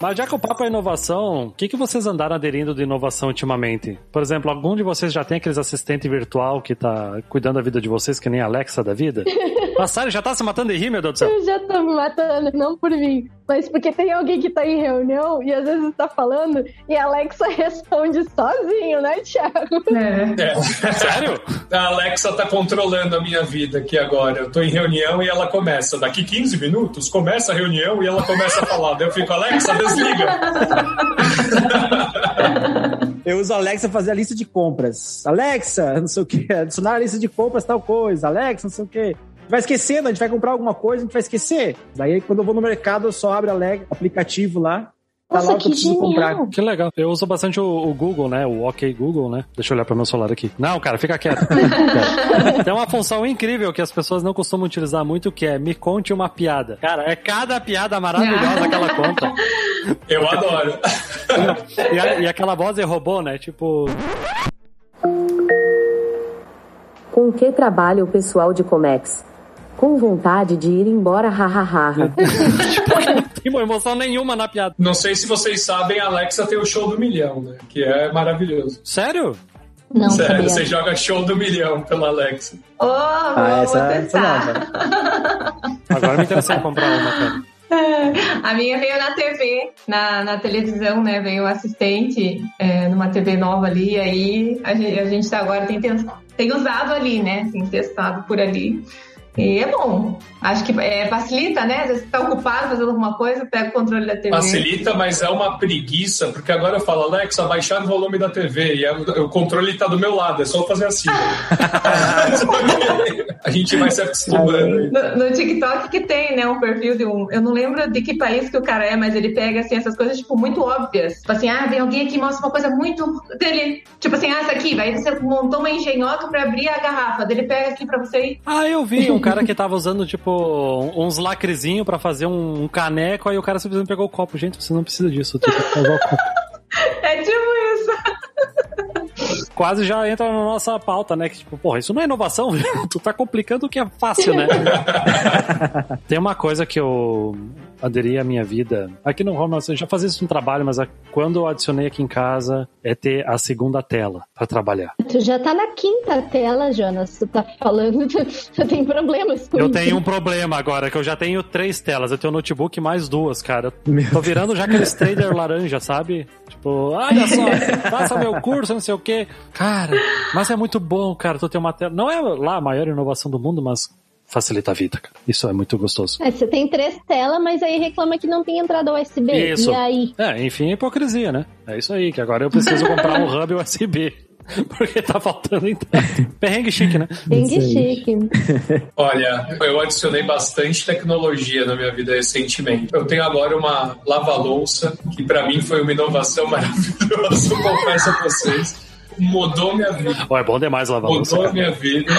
Mas já que o papo é inovação, o que, que vocês andaram aderindo de inovação ultimamente? Por exemplo, algum de vocês já tem aqueles assistente virtual que tá cuidando da vida de vocês, que nem a Alexa da vida? Sari já tá se matando de rir, meu Deus do céu. Eu já tô me matando, não por mim, mas porque tem alguém que tá em reunião e às vezes tá falando e a Alexa responde sozinho, né, Thiago? É. É. Sério? A Alexa tá controlando a minha vida aqui agora. Eu tô em reunião e ela começa. Daqui 15 minutos começa a reunião e ela começa a falar. Daí eu fico, Alexa, desliga. Eu uso a Alexa pra fazer a lista de compras. Alexa, não sei o que, adicionar a lista de compras tal coisa. Alexa, não sei o que. Vai esquecendo, a gente vai comprar alguma coisa, a gente vai esquecer. Daí, quando eu vou no mercado, eu só abro o aplicativo lá. Tá Nossa, lá o que preciso comprar. Que legal. Eu uso bastante o, o Google, né? O OK Google, né? Deixa eu olhar para meu celular aqui. Não, cara, fica quieto. Tem uma função incrível que as pessoas não costumam utilizar muito, que é me conte uma piada. Cara, é cada piada maravilhosa que ela conta. Eu adoro. E, a- e aquela voz de robô, né? Tipo, Com que trabalha o pessoal de Comex? Com vontade de ir embora, hahaha. não tem emoção nenhuma na piada. Não sei se vocês sabem, a Alexa tem o show do milhão, né? Que é maravilhoso. Sério? Não, Sério, sabia. você joga show do milhão pela Alexa. Oh, Ah, vou essa, essa testar. nova. Agora me interessei em comprar uma, cara. A minha veio na TV, na, na televisão, né? Veio o assistente é, numa TV nova ali, e aí a gente, a gente tá agora tem, tem usado ali, né? Tem testado por ali. E é bom. Acho que é, facilita, né? Às vezes você tá ocupado fazendo alguma coisa, pega o controle da TV. Facilita, mas é uma preguiça, porque agora eu falo, Alexa, baixar o volume da TV, e é- o controle tá do meu lado, é só fazer assim. a gente vai se acostumando. No, no TikTok que tem, né, um perfil de um. Eu não lembro de que país que o cara é, mas ele pega assim, essas coisas, tipo, muito óbvias. Tipo assim, ah, vem alguém aqui e mostra uma coisa muito dele. Tipo assim, ah, essa aqui, vai você montou uma engenhoca pra abrir a garrafa. Dele pega aqui pra você ir. Ah, eu vi um cara que tava usando, tipo, uns lacrezinhos pra fazer um, um caneco, aí o cara simplesmente pegou o copo. Gente, você não precisa disso, tem que usar o copo. É tipo isso. Quase já entra na nossa pauta, né? Que tipo, porra, isso não é inovação, tu tá complicando o que é fácil, né? Tem uma coisa que eu aderi à minha vida. Aqui no Home, eu já fazia isso no trabalho, mas a- quando eu adicionei aqui em casa, é ter a segunda tela pra trabalhar. Tu já tá na quinta tela, Jonas. Tu tá falando, tu, tu tem problemas com Eu isso. tenho um problema agora, que eu já tenho três telas. Eu tenho um notebook e mais duas, cara. Tô virando já aqueles trader laranja, sabe? Tipo, olha só, faça meu curso, não sei o quê. Cara, mas é muito bom, cara, tu ter uma tela. Não é lá a maior inovação do mundo, mas facilita a vida, cara. Isso é muito gostoso. É, você tem três telas, mas aí reclama que não tem entrada USB. Isso. E aí? É, enfim, é hipocrisia, né? É isso aí, que agora eu preciso comprar um hub USB. Porque tá faltando então. Perrengue chique, né? Aí. chique. Olha, eu adicionei bastante tecnologia na minha vida recentemente. Eu tenho agora uma lava-louça, que pra mim foi uma inovação maravilhosa, eu confesso a vocês. Mudou minha vida. Ó, é bom demais lavar louça, Mudou a cara. minha vida.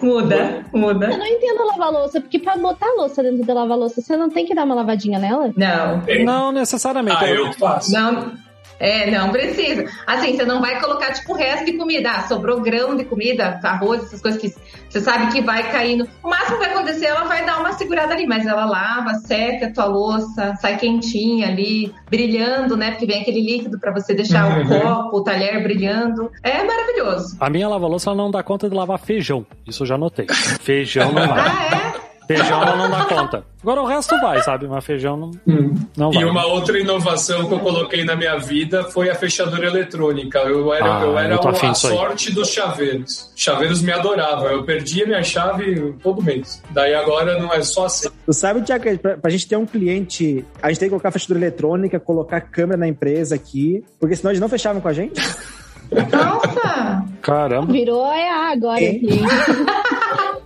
Muda, muda. Eu não entendo lavar louça, porque pra botar a louça dentro da lava-louça, você não tem que dar uma lavadinha nela? Não. Não necessariamente. Ah, eu faço. Não. É, não precisa. Assim, você não vai colocar, tipo, o resto de comida. Ah, sobrou grão de comida, arroz, essas coisas que você sabe que vai caindo. O máximo que vai acontecer, ela vai dar uma segurada ali, mas ela lava, seca a tua louça, sai quentinha ali, brilhando, né? Porque vem aquele líquido pra você deixar o Uhum. copo, o talher brilhando. É maravilhoso. A minha lava-louça não dá conta de lavar feijão. Isso eu já notei. Feijão não vai. Ah, é? Feijão ela não dá conta. Agora o resto vai, sabe? Mas feijão não, não vai. E uma outra inovação que eu coloquei na minha vida foi a fechadura eletrônica. Eu era, Ah, eu era eu o- a sorte dos chaveiros. Chaveiros me adoravam. Eu perdia minha chave todo mês. Daí agora não é só assim. Tu sabe, Tiago, que pra, pra gente ter um cliente, a gente tem que colocar fechadura eletrônica, colocar câmera na empresa aqui, porque senão eles não fechavam com a gente. Nossa! Caramba. Virou EA agora. É. aqui.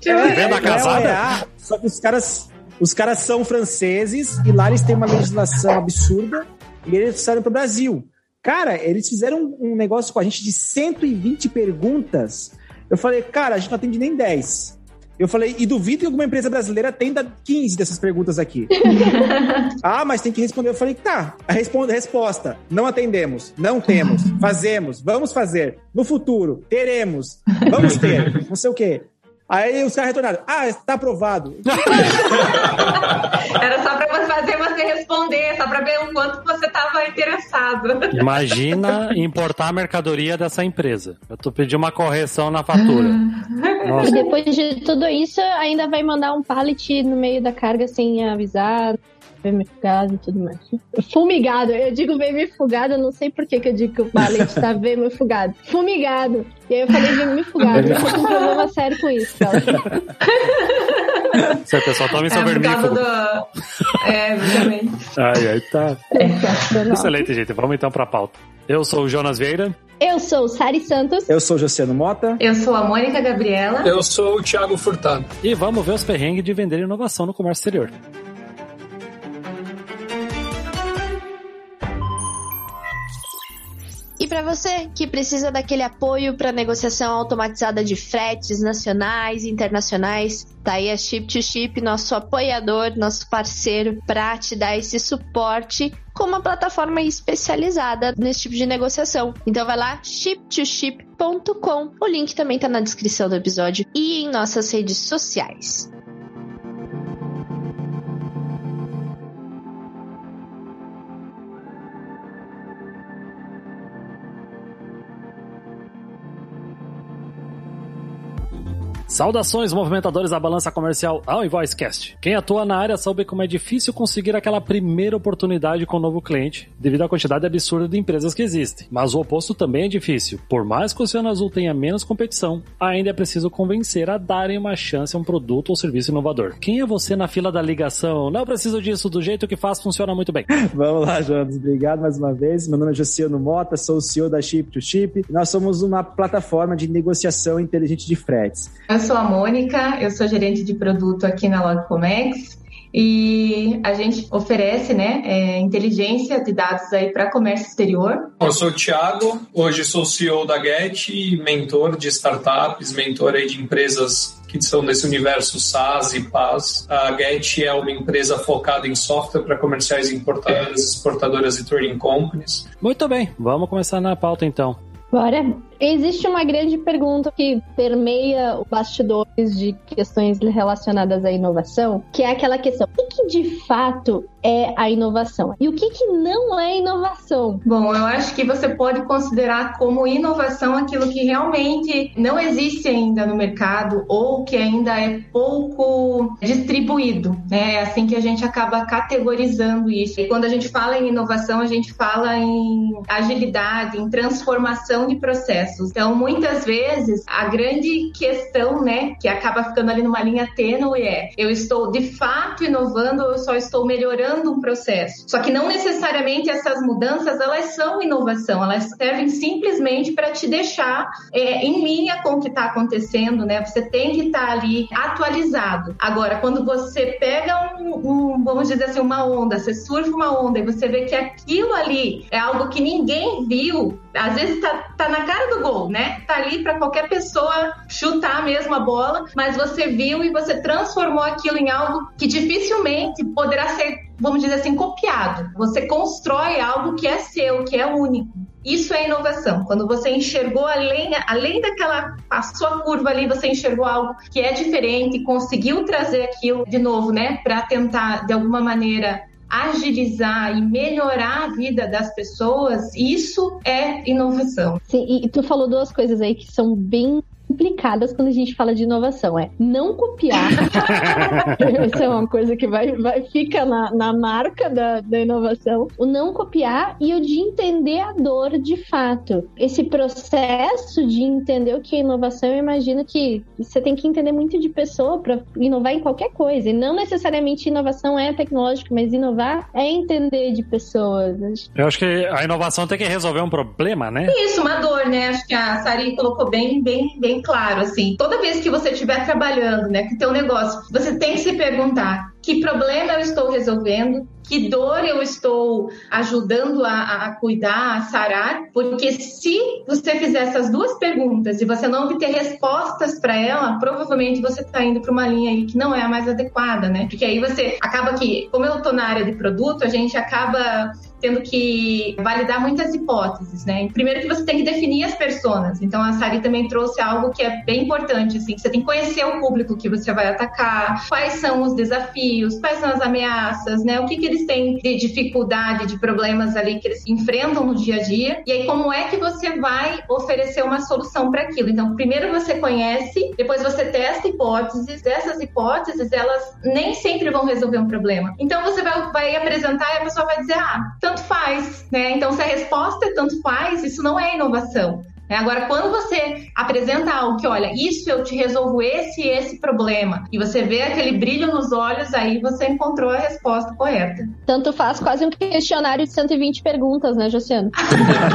Venda É, casada? é, é, só que os caras, os caras são franceses e lá eles têm uma legislação absurda e eles trouxeram pro Brasil. Cara, eles fizeram um, um negócio com a gente de 120 perguntas. Eu falei, cara, a gente não atende nem 10. Eu falei, e duvido que alguma empresa brasileira atenda 15 dessas perguntas aqui. ah, mas tem que responder. Eu falei, tá. A responda, resposta: não atendemos, não temos, fazemos, vamos fazer, no futuro, teremos, vamos ter, não sei o quê. Aí os caras retornaram, ah, tá aprovado. Era só pra você fazer você responder só para ver o quanto você estava interessado. Imagina importar a mercadoria dessa empresa. Eu tô pedindo uma correção na fatura. E Nossa, depois de tudo isso, ainda vai mandar um pallet no meio da carga sem avisar. Vermifugado e tudo mais. Fumigado, eu digo vermifugado, eu não sei por que, que eu digo que o pallet tá vermifugado. Fumigado. E aí eu falei vermifugado. Eu tô com um problema sério com isso, cara. se a pessoa toma seu É, vermífugo. do... É, exatamente. Ai, ai, tá. Sensacional. Excelente, gente. Vamos então pra pauta. Eu sou o Jonas Vieira. Eu sou Sari Santos. Eu sou o Josiano Mota. Eu sou a Mônica Gabriela. Eu sou o Thiago Furtado. E vamos ver os perrengues de vender inovação no comércio exterior. E para você que precisa daquele apoio para negociação automatizada de fretes nacionais e internacionais, tá aí a Chip to Chip, nosso apoiador, nosso parceiro para te dar esse suporte com uma plataforma especializada nesse tipo de negociação. Então vai lá chip2chip.com. O link também tá na descrição do episódio e em nossas redes sociais. Saudações, movimentadores da balança comercial ao Invoicecast. Quem atua na área sabe como é difícil conseguir aquela primeira oportunidade com um novo cliente, devido à quantidade absurda de empresas que existem. Mas o oposto também é difícil. Por mais que o Oceano Azul tenha menos competição, ainda é preciso convencer a darem uma chance a um produto ou serviço inovador. Quem é você na fila da ligação? Não preciso disso, do jeito que faz funciona muito bem. Vamos lá, Jonas. Obrigado mais uma vez. Meu nome é Josiano Mota, sou o CEO da Chip to Chip. Nós somos uma plataforma de negociação inteligente de fretes. Eu sou a Mônica, eu sou gerente de produto aqui na Logcomex e a gente oferece né, é, inteligência de dados aí para comércio exterior. Eu sou o Thiago, hoje sou CEO da Get, mentor de startups, mentor aí de empresas que são desse universo SaaS e PaaS. A Get é uma empresa focada em software para comerciais importadoras, exportadoras e trading companies. Muito bem, vamos começar na pauta então. Bora. Existe uma grande pergunta que permeia o bastidores de questões relacionadas à inovação, que é aquela questão: o que, que de fato é a inovação? E o que, que não é inovação? Bom, eu acho que você pode considerar como inovação aquilo que realmente não existe ainda no mercado ou que ainda é pouco distribuído. né? É assim que a gente acaba categorizando isso. E quando a gente fala em inovação, a gente fala em agilidade, em transformação de Então, muitas vezes, a grande questão, né, que acaba ficando ali numa linha tênue é: eu estou de fato inovando eu só estou melhorando um processo? Só que não necessariamente essas mudanças elas são inovação, elas servem simplesmente para te deixar é, em linha com o que está acontecendo, né? Você tem que estar ali atualizado. Agora, quando você pega um, um, vamos dizer assim, uma onda, você surfa uma onda e você vê que aquilo ali é algo que ninguém viu, às vezes tá, tá na cara do gol, né? Tá ali para qualquer pessoa chutar mesmo a bola, mas você viu e você transformou aquilo em algo que dificilmente poderá ser, vamos dizer assim, copiado. Você constrói algo que é seu, que é único. Isso é inovação. Quando você enxergou além, além daquela passou a curva ali, você enxergou algo que é diferente, conseguiu trazer aquilo de novo, né, para tentar de alguma maneira agilizar e melhorar a vida das pessoas, isso é inovação. Sim, e tu falou duas coisas aí que são bem implicadas quando a gente fala de inovação. É não copiar. Isso é uma coisa que vai, vai fica na, na marca da, da inovação. O não copiar e o de entender a dor de fato. Esse processo de entender o que é inovação, eu imagino que você tem que entender muito de pessoa para inovar em qualquer coisa. E não necessariamente inovação é tecnológico, mas inovar é entender de pessoas. Eu acho que a inovação tem que resolver um problema, né? Isso, uma dor, né? Acho que a Sari colocou bem, bem, bem claro, assim. Toda vez que você estiver trabalhando, né, com teu negócio, você tem que se perguntar que problema eu estou resolvendo, que dor eu estou ajudando a, a, cuidar, a sarar, porque se você fizer essas duas perguntas e você não obter respostas para ela, provavelmente você está indo para uma linha aí que não é a mais adequada, né? Porque aí você acaba que, como eu estou na área de produto, a gente acaba tendo que validar muitas hipóteses, né? Primeiro que você tem que definir as personas. Então a Sari também trouxe algo que é bem importante, assim, você tem que conhecer o público que você vai atacar, quais são os desafios, quais são as ameaças, né? O que, que eles têm de dificuldade, de problemas ali que eles enfrentam no dia a dia. E aí como é que você vai oferecer uma solução para aquilo? Então primeiro você conhece, depois você testa hipóteses. Dessas hipóteses, elas nem sempre vão resolver um problema. Então você vai, vai apresentar e a pessoa vai dizer, ah, tanto faz, né? Então se a resposta é tanto faz, isso não é inovação. Né? Agora, quando você apresenta algo que, olha, isso eu te resolvo esse e esse problema, e você vê aquele brilho nos olhos, aí você encontrou a resposta correta. Tanto faz quase um questionário de 120 perguntas, né, Josiano?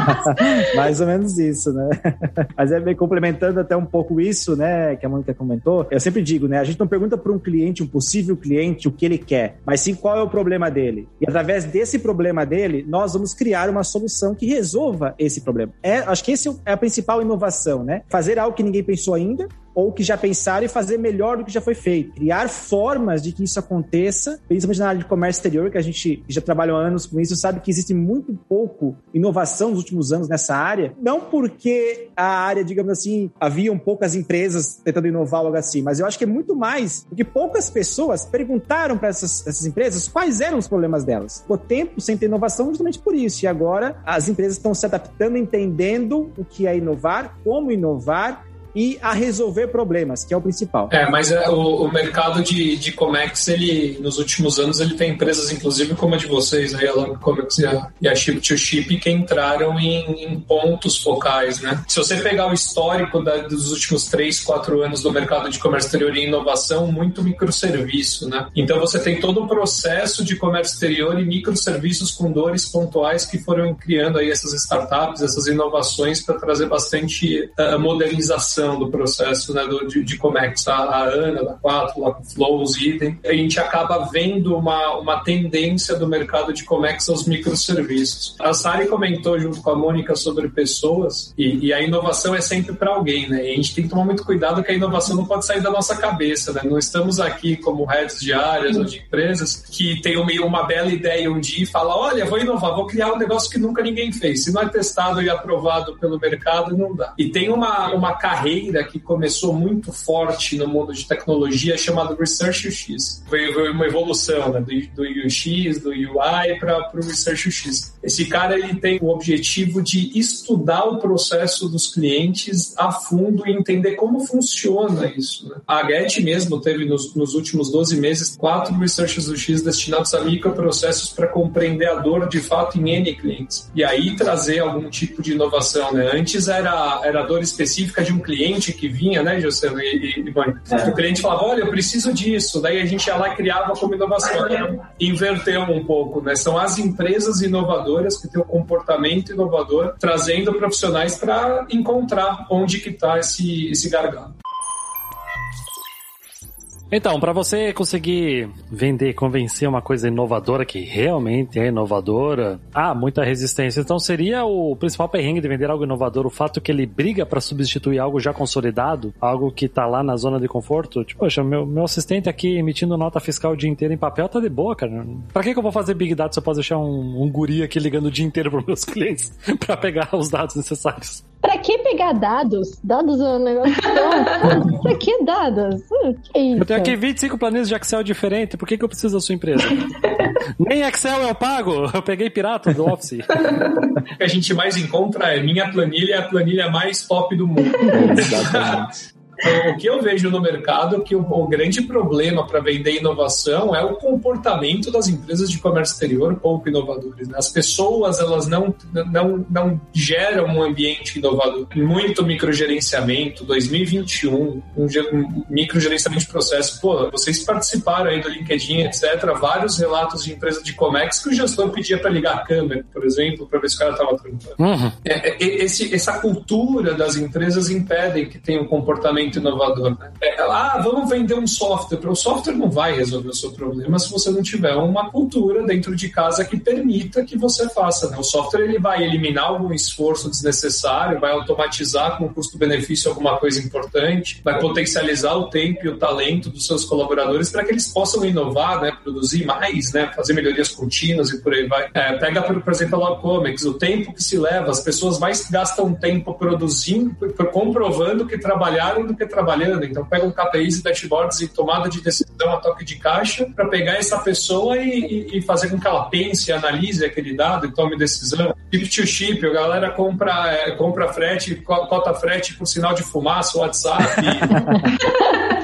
Mais ou menos isso, né? Mas é bem complementando até um pouco isso, né, que a Mônica comentou. Eu sempre digo, né, a gente não pergunta para um cliente, um possível cliente, o que ele quer, mas sim qual é o problema dele. E através desse problema dele, nós vamos criar uma solução que resolva esse problema. É, acho que esse é a principal inovação, né? Fazer algo que ninguém pensou ainda, ou que já pensaram e fazer melhor do que já foi feito. Criar formas de que isso aconteça, principalmente na área de comércio exterior, que a gente já trabalha há anos com isso, sabe que existe muito pouco inovação nos últimos anos nessa área. Não porque a área, digamos assim, haviam poucas empresas tentando inovar algo assim, mas eu acho que é muito mais porque poucas pessoas perguntaram para essas, essas empresas quais eram os problemas delas. Ficou tempo sem ter inovação justamente por isso. E agora as empresas estão se adaptando, entendendo o que é inovar, como inovar e a resolver problemas, que é o principal. É, mas é, o, o, mercado de, de Comex, ele, nos últimos anos, ele tem empresas, inclusive como a de vocês, a Long Comex e a, e a Chip to Chip, que entraram em, em, pontos focais, né? Se você pegar o histórico da, dos últimos 3, 4 anos do mercado de comércio exterior e inovação, muito microserviço, né? Então você tem todo o processo de comércio exterior e microserviços com dores pontuais que foram criando aí essas startups, essas inovações para trazer bastante uh, modernização do processo né, do, de, de Comex, a, a Ana da 4, lá com Flows, Idem, a gente acaba vendo uma, uma tendência do mercado de Comex aos microserviços. A Sari comentou junto com a Mônica sobre pessoas e, e a inovação é sempre para alguém, né? E a gente tem que tomar muito cuidado que a inovação não pode sair da nossa cabeça, né? Não estamos aqui como heads de áreas ou de empresas que tem uma, uma bela ideia um dia e fala, olha, vou inovar, vou criar um negócio que nunca ninguém fez. Se não é testado e aprovado pelo mercado, não dá. E tem uma, uma carreira carreira que começou muito forte no mundo de tecnologia chamado Research UX. Foi, uma evolução né, do, do UX, do UI para o Research UX. Esse cara ele tem o objetivo de estudar o processo dos clientes a fundo e entender como funciona isso. Né? A Get mesmo teve nos, nos últimos 12 meses quatro Research UX destinados a microprocessos para compreender a dor de fato em N clientes. E aí trazer algum tipo de inovação. Né? Antes era, era a dor específica de um cliente cliente que vinha, né, José e, e, é. O cliente falava, olha, eu preciso disso. Daí a gente ia lá e criava como inovação. Né? Inverteu um pouco, né? São as empresas inovadoras que têm o um comportamento inovador, trazendo profissionais para encontrar onde que está esse, esse gargalo. Então, para você conseguir vender, convencer uma coisa inovadora que realmente é inovadora, há muita resistência. Então, seria o principal perrengue de vender algo inovador o fato que ele briga para substituir algo já consolidado, algo que tá lá na zona de conforto? Tipo, poxa, meu, meu assistente aqui emitindo nota fiscal o dia inteiro em papel tá de boa, cara. Pra que, que eu vou fazer Big Data se eu posso deixar um, um guri aqui ligando o dia inteiro pros meus clientes para pegar os dados necessários? Pra que pegar dados? Dados é um negócio. pra que dados? Que isso? Eu tenho aqui 25 planilhas de Excel diferentes. Por que, que eu preciso da sua empresa? Nem Excel eu pago. Eu peguei pirata do Office. O que a gente mais encontra é minha planilha é a planilha mais top do mundo. Exatamente. Então, o que eu vejo no mercado é que o, o grande problema para vender inovação é o comportamento das empresas de comércio exterior pouco inovadores. Né? As pessoas elas não, não, não geram um ambiente inovador. Muito microgerenciamento, 2021, um, um microgerenciamento de processo. Pô, vocês participaram aí do LinkedIn, etc. Vários relatos de empresas de Comex que o gestor pedia para ligar a câmera, por exemplo, para ver se o cara estava tranquilo. Uhum. É, é, esse, essa cultura das empresas impedem que tenha um comportamento pensamento inovador. Né? É, ah, vamos vender um software. O software não vai resolver o seu problema se você não tiver uma cultura dentro de casa que permita que você faça. Né? O software ele vai eliminar algum esforço desnecessário, vai automatizar com custo-benefício alguma coisa importante, vai potencializar o tempo e o talento dos seus colaboradores para que eles possam inovar, né? produzir mais, né? fazer melhorias contínuas e por aí vai. É, pega, por, por exemplo, a Comics, o tempo que se leva, as pessoas mais gastam tempo produzindo, comprovando que trabalharam do que trabalhando. Então, pega um KPIs e dashboards e tomada de decisão a toque de caixa para pegar essa pessoa e, e, fazer com que ela pense, analise aquele dado e tome decisão. Chip to chip, a galera compra, é, compra frete, cota frete por sinal de fumaça, WhatsApp.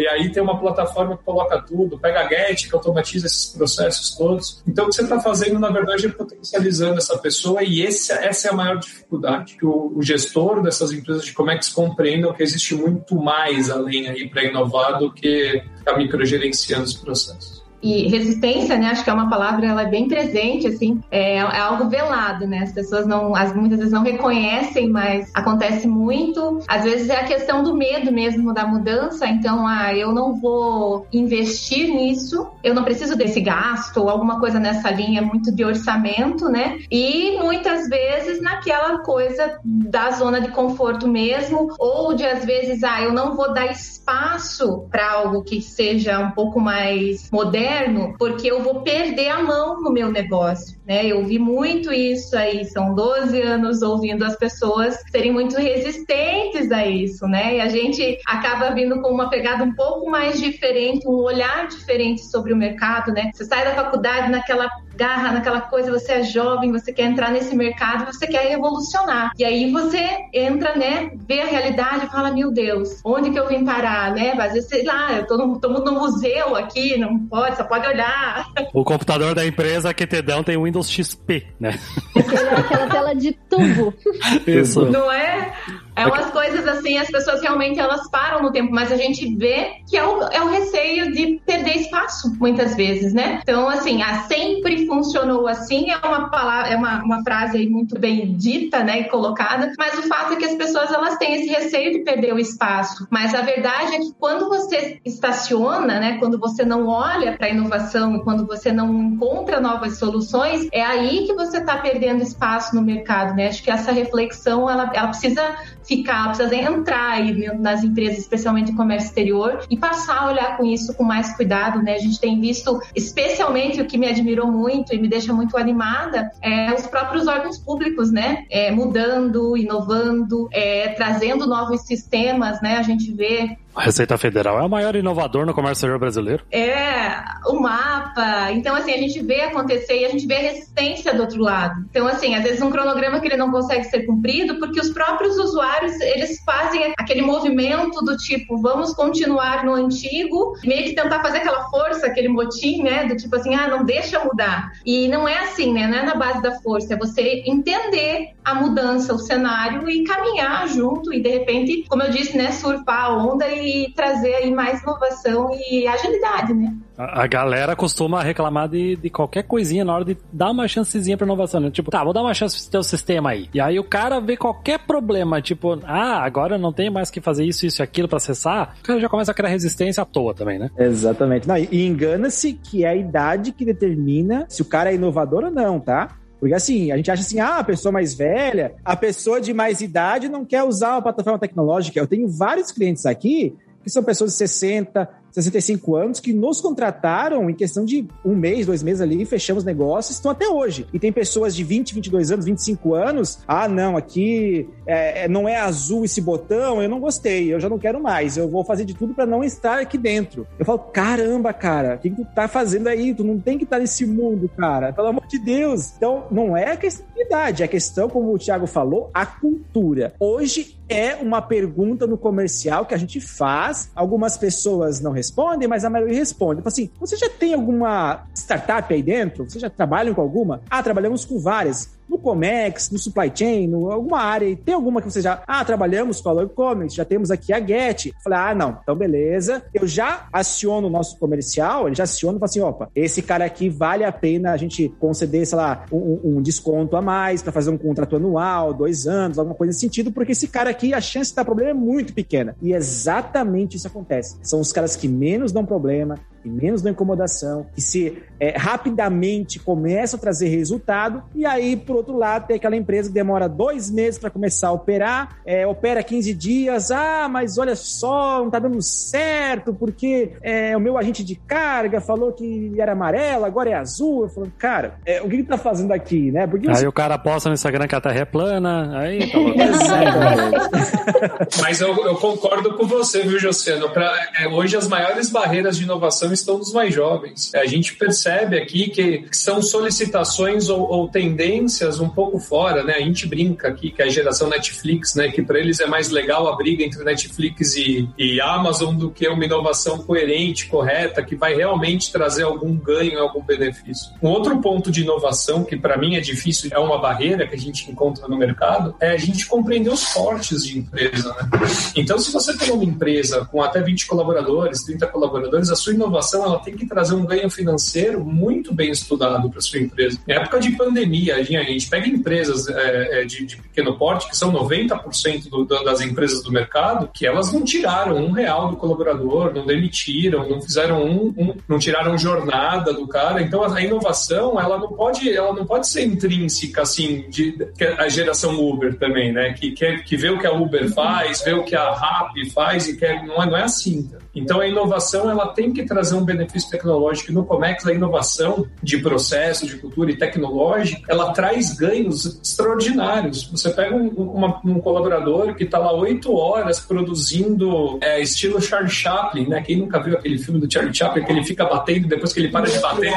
e aí tem uma plataforma que coloca tudo, pega a Get, que automatiza esses processos todos. Então, o que você está fazendo, na verdade, é potencializando essa pessoa, e esse, essa é a maior dificuldade, que o, o gestor dessas empresas de Comex compreendam que existe muito mais além aí para inovar do que ficar microgerenciando os processos. E resistência, né? Acho que é uma palavra, ela é bem presente, assim, é, é algo velado, né? As pessoas não, as, muitas vezes não reconhecem, mas acontece muito. Às vezes é a questão do medo mesmo da mudança, então, ah, eu não vou investir nisso, eu não preciso desse gasto ou alguma coisa nessa linha muito de orçamento, né? E muitas vezes naquela coisa da zona de conforto mesmo, ou de às vezes, ah, eu não vou dar espaço para algo que seja um pouco mais moderno porque eu vou perder a mão no meu negócio, né? Eu vi muito isso aí, são 12 anos ouvindo as pessoas serem muito resistentes a isso, né? E a gente acaba vindo com uma pegada um pouco mais diferente, um olhar diferente sobre o mercado, né? Você sai da faculdade naquela garra, naquela coisa, você é jovem, você quer entrar nesse mercado, você quer revolucionar. E aí você entra, né, vê a realidade e fala, meu Deus, onde que eu vim parar, né? Às vezes, sei lá, eu tô no, tô no museu aqui, não pode, só pode olhar. O computador da empresa que te dão tem Windows XP, né? Aquela tela de tubo. Isso. Não é? É umas coisas assim, as pessoas realmente elas param no tempo, mas a gente vê que é o, é o receio de perder espaço, muitas vezes, né? Então, assim, a sempre funcionou assim é uma palavra, é uma, uma frase aí muito bem dita, né, e colocada, mas o fato é que as pessoas elas têm esse receio de perder o espaço. Mas a verdade é que quando você estaciona, né, quando você não olha para a inovação, quando você não encontra novas soluções, é aí que você está perdendo espaço no mercado, né? Acho que essa reflexão ela, ela precisa ficar, precisa entrar aí nas empresas, especialmente de comércio exterior, e passar a olhar com isso com mais cuidado, né? A gente tem visto, especialmente o que me admirou muito e me deixa muito animada, é os próprios órgãos públicos, né? É, mudando, inovando, é, trazendo novos sistemas, né? A gente vê a Receita Federal é o maior inovador no comércio exterior brasileiro. É, o mapa. Então, assim, a gente vê acontecer e a gente vê a resistência do outro lado. Então, assim, às vezes um cronograma que ele não consegue ser cumprido porque os próprios usuários, eles fazem aquele movimento do tipo, vamos continuar no antigo, meio que tentar fazer aquela força, aquele motim, né, do tipo assim, ah, não deixa mudar. E não é assim, né, não é na base da força, é você entender a mudança, o cenário e caminhar junto e, de repente, como eu disse, né, surfar a onda e e trazer aí mais inovação e agilidade, né? A, galera costuma reclamar de, de qualquer coisinha na hora de dar uma chancezinha pra inovação, né? Tipo, tá, vou dar uma chance pro teu sistema aí. E aí o cara vê qualquer problema, tipo, ah, agora não tem mais que fazer isso, isso e aquilo pra acessar, o cara já começa a criar resistência à toa também, né? Exatamente. Não, e engana-se que é a idade que determina se o cara é inovador ou não, tá? Porque assim, a gente acha assim, ah, a pessoa mais velha, a pessoa de mais idade não quer usar uma plataforma tecnológica. Eu tenho vários clientes aqui que são pessoas de 60, 65 anos que nos contrataram em questão de um mês, dois meses ali, fechamos negócios, estão até hoje. E tem pessoas de 20, 22 anos, 25 anos, ah, não, aqui é, é, não é azul esse botão, eu não gostei, eu já não quero mais, eu vou fazer de tudo para não estar aqui dentro. Eu falo, caramba, cara, o que, que tu tá fazendo aí? Tu não tem que estar nesse mundo, cara, pelo amor de Deus. Então, não é a questão de idade, é a questão, como o Thiago falou, a cultura. Hoje é uma pergunta no comercial que a gente faz, algumas pessoas não respondem, mas a maioria responde. Tipo assim, você já tem alguma startup aí dentro? Você já trabalha com alguma? Ah, trabalhamos com várias. No Comex, no Supply Chain, no alguma área, e tem alguma que você já, ah, trabalhamos com a e-commerce, já temos aqui a Get. Falei, ah, não, então beleza. Eu já aciono o nosso comercial, ele já aciona e fala assim, opa, esse cara aqui vale a pena a gente conceder, sei lá, um, um desconto a mais para fazer um contrato anual, dois anos, alguma coisa nesse sentido, porque esse cara aqui, a chance de dar problema é muito pequena. E exatamente isso acontece. São os caras que menos dão problema, que menos dão incomodação, que se é, rapidamente começam a trazer resultado, e aí, por outro lado, tem aquela empresa que demora dois meses para começar a operar, é, opera 15 dias, ah, mas olha só, não tá dando certo, porque é, o meu agente de carga falou que era amarelo, agora é azul. Eu falo, cara, é, o que que tá fazendo aqui, né? Porque aí você... o cara posta no Instagram que a Terra é plana, aí tá Mas eu, eu, concordo com você, viu, Josiano? Pra, é, hoje as maiores barreiras de inovação estão nos mais jovens. A gente percebe aqui que são solicitações ou, ou tendências um pouco fora, né? A gente brinca aqui que a geração Netflix, né? Que para eles é mais legal a briga entre Netflix e, e Amazon do que uma inovação coerente, correta, que vai realmente trazer algum ganho, algum benefício. Um outro ponto de inovação que para mim é difícil, é uma barreira que a gente encontra no mercado, é a gente compreender os fortes de empresa, né? Então, se você tem uma empresa com até 20 colaboradores, 30 colaboradores, a sua inovação ela tem que trazer um ganho financeiro muito bem estudado para sua empresa. Em época de pandemia, a gente pega empresas é, é, de, de, pequeno porte, que são 90% do, das empresas do mercado, que elas não tiraram um real do colaborador, não demitiram, não fizeram um, um não tiraram jornada do cara. Então, a inovação, ela não pode, ela não pode ser intrínseca, assim, de, a geração Uber também, né? Que, que, que vê o que a Uber faz, vê o que a Rappi faz e quer, não, é, não é assim. Tá? Então, a inovação, ela tem que trazer um benefício tecnológico. E no Comex, a inovação de processo, de cultura e tecnológica, ela traz ganhos extraordinários. Você pega um, uma, um colaborador que está lá oito horas produzindo é, estilo Charlie Chaplin, né? Quem nunca viu aquele filme do Charlie Chaplin que ele fica batendo depois que ele para de bater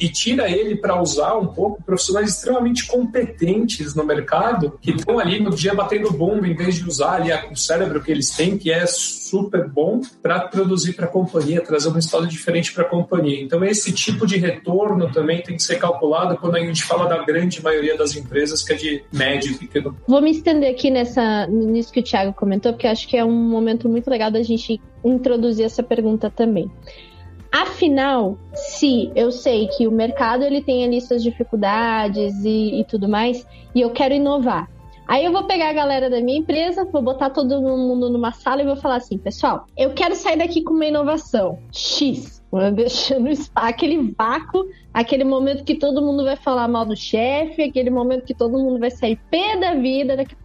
e tira ele para usar um pouco profissionais extremamente competentes no mercado que estão ali no dia batendo bomba em vez de usar ali o cérebro que eles têm, que é super bom para produzir para a companhia, trazer um resultado diferente para a companhia. Então, esse tipo de retorno também tem que ser calculado quando a gente fala da grande maioria das empresas, que é de médio e pequeno. Vou me estender aqui nessa, nisso que o Thiago comentou, porque acho que é um momento muito legal da gente introduzir essa pergunta também. Afinal, se eu sei que o mercado ele tem ali suas dificuldades e, e tudo mais, e eu quero inovar, Aí eu vou pegar a galera da minha empresa, vou botar todo mundo numa sala e vou falar assim, pessoal, eu quero sair daqui com uma inovação X. Deixando aquele vácuo, aquele momento que todo mundo vai falar mal do chefe, aquele momento que todo mundo vai sair pé da vida, daqui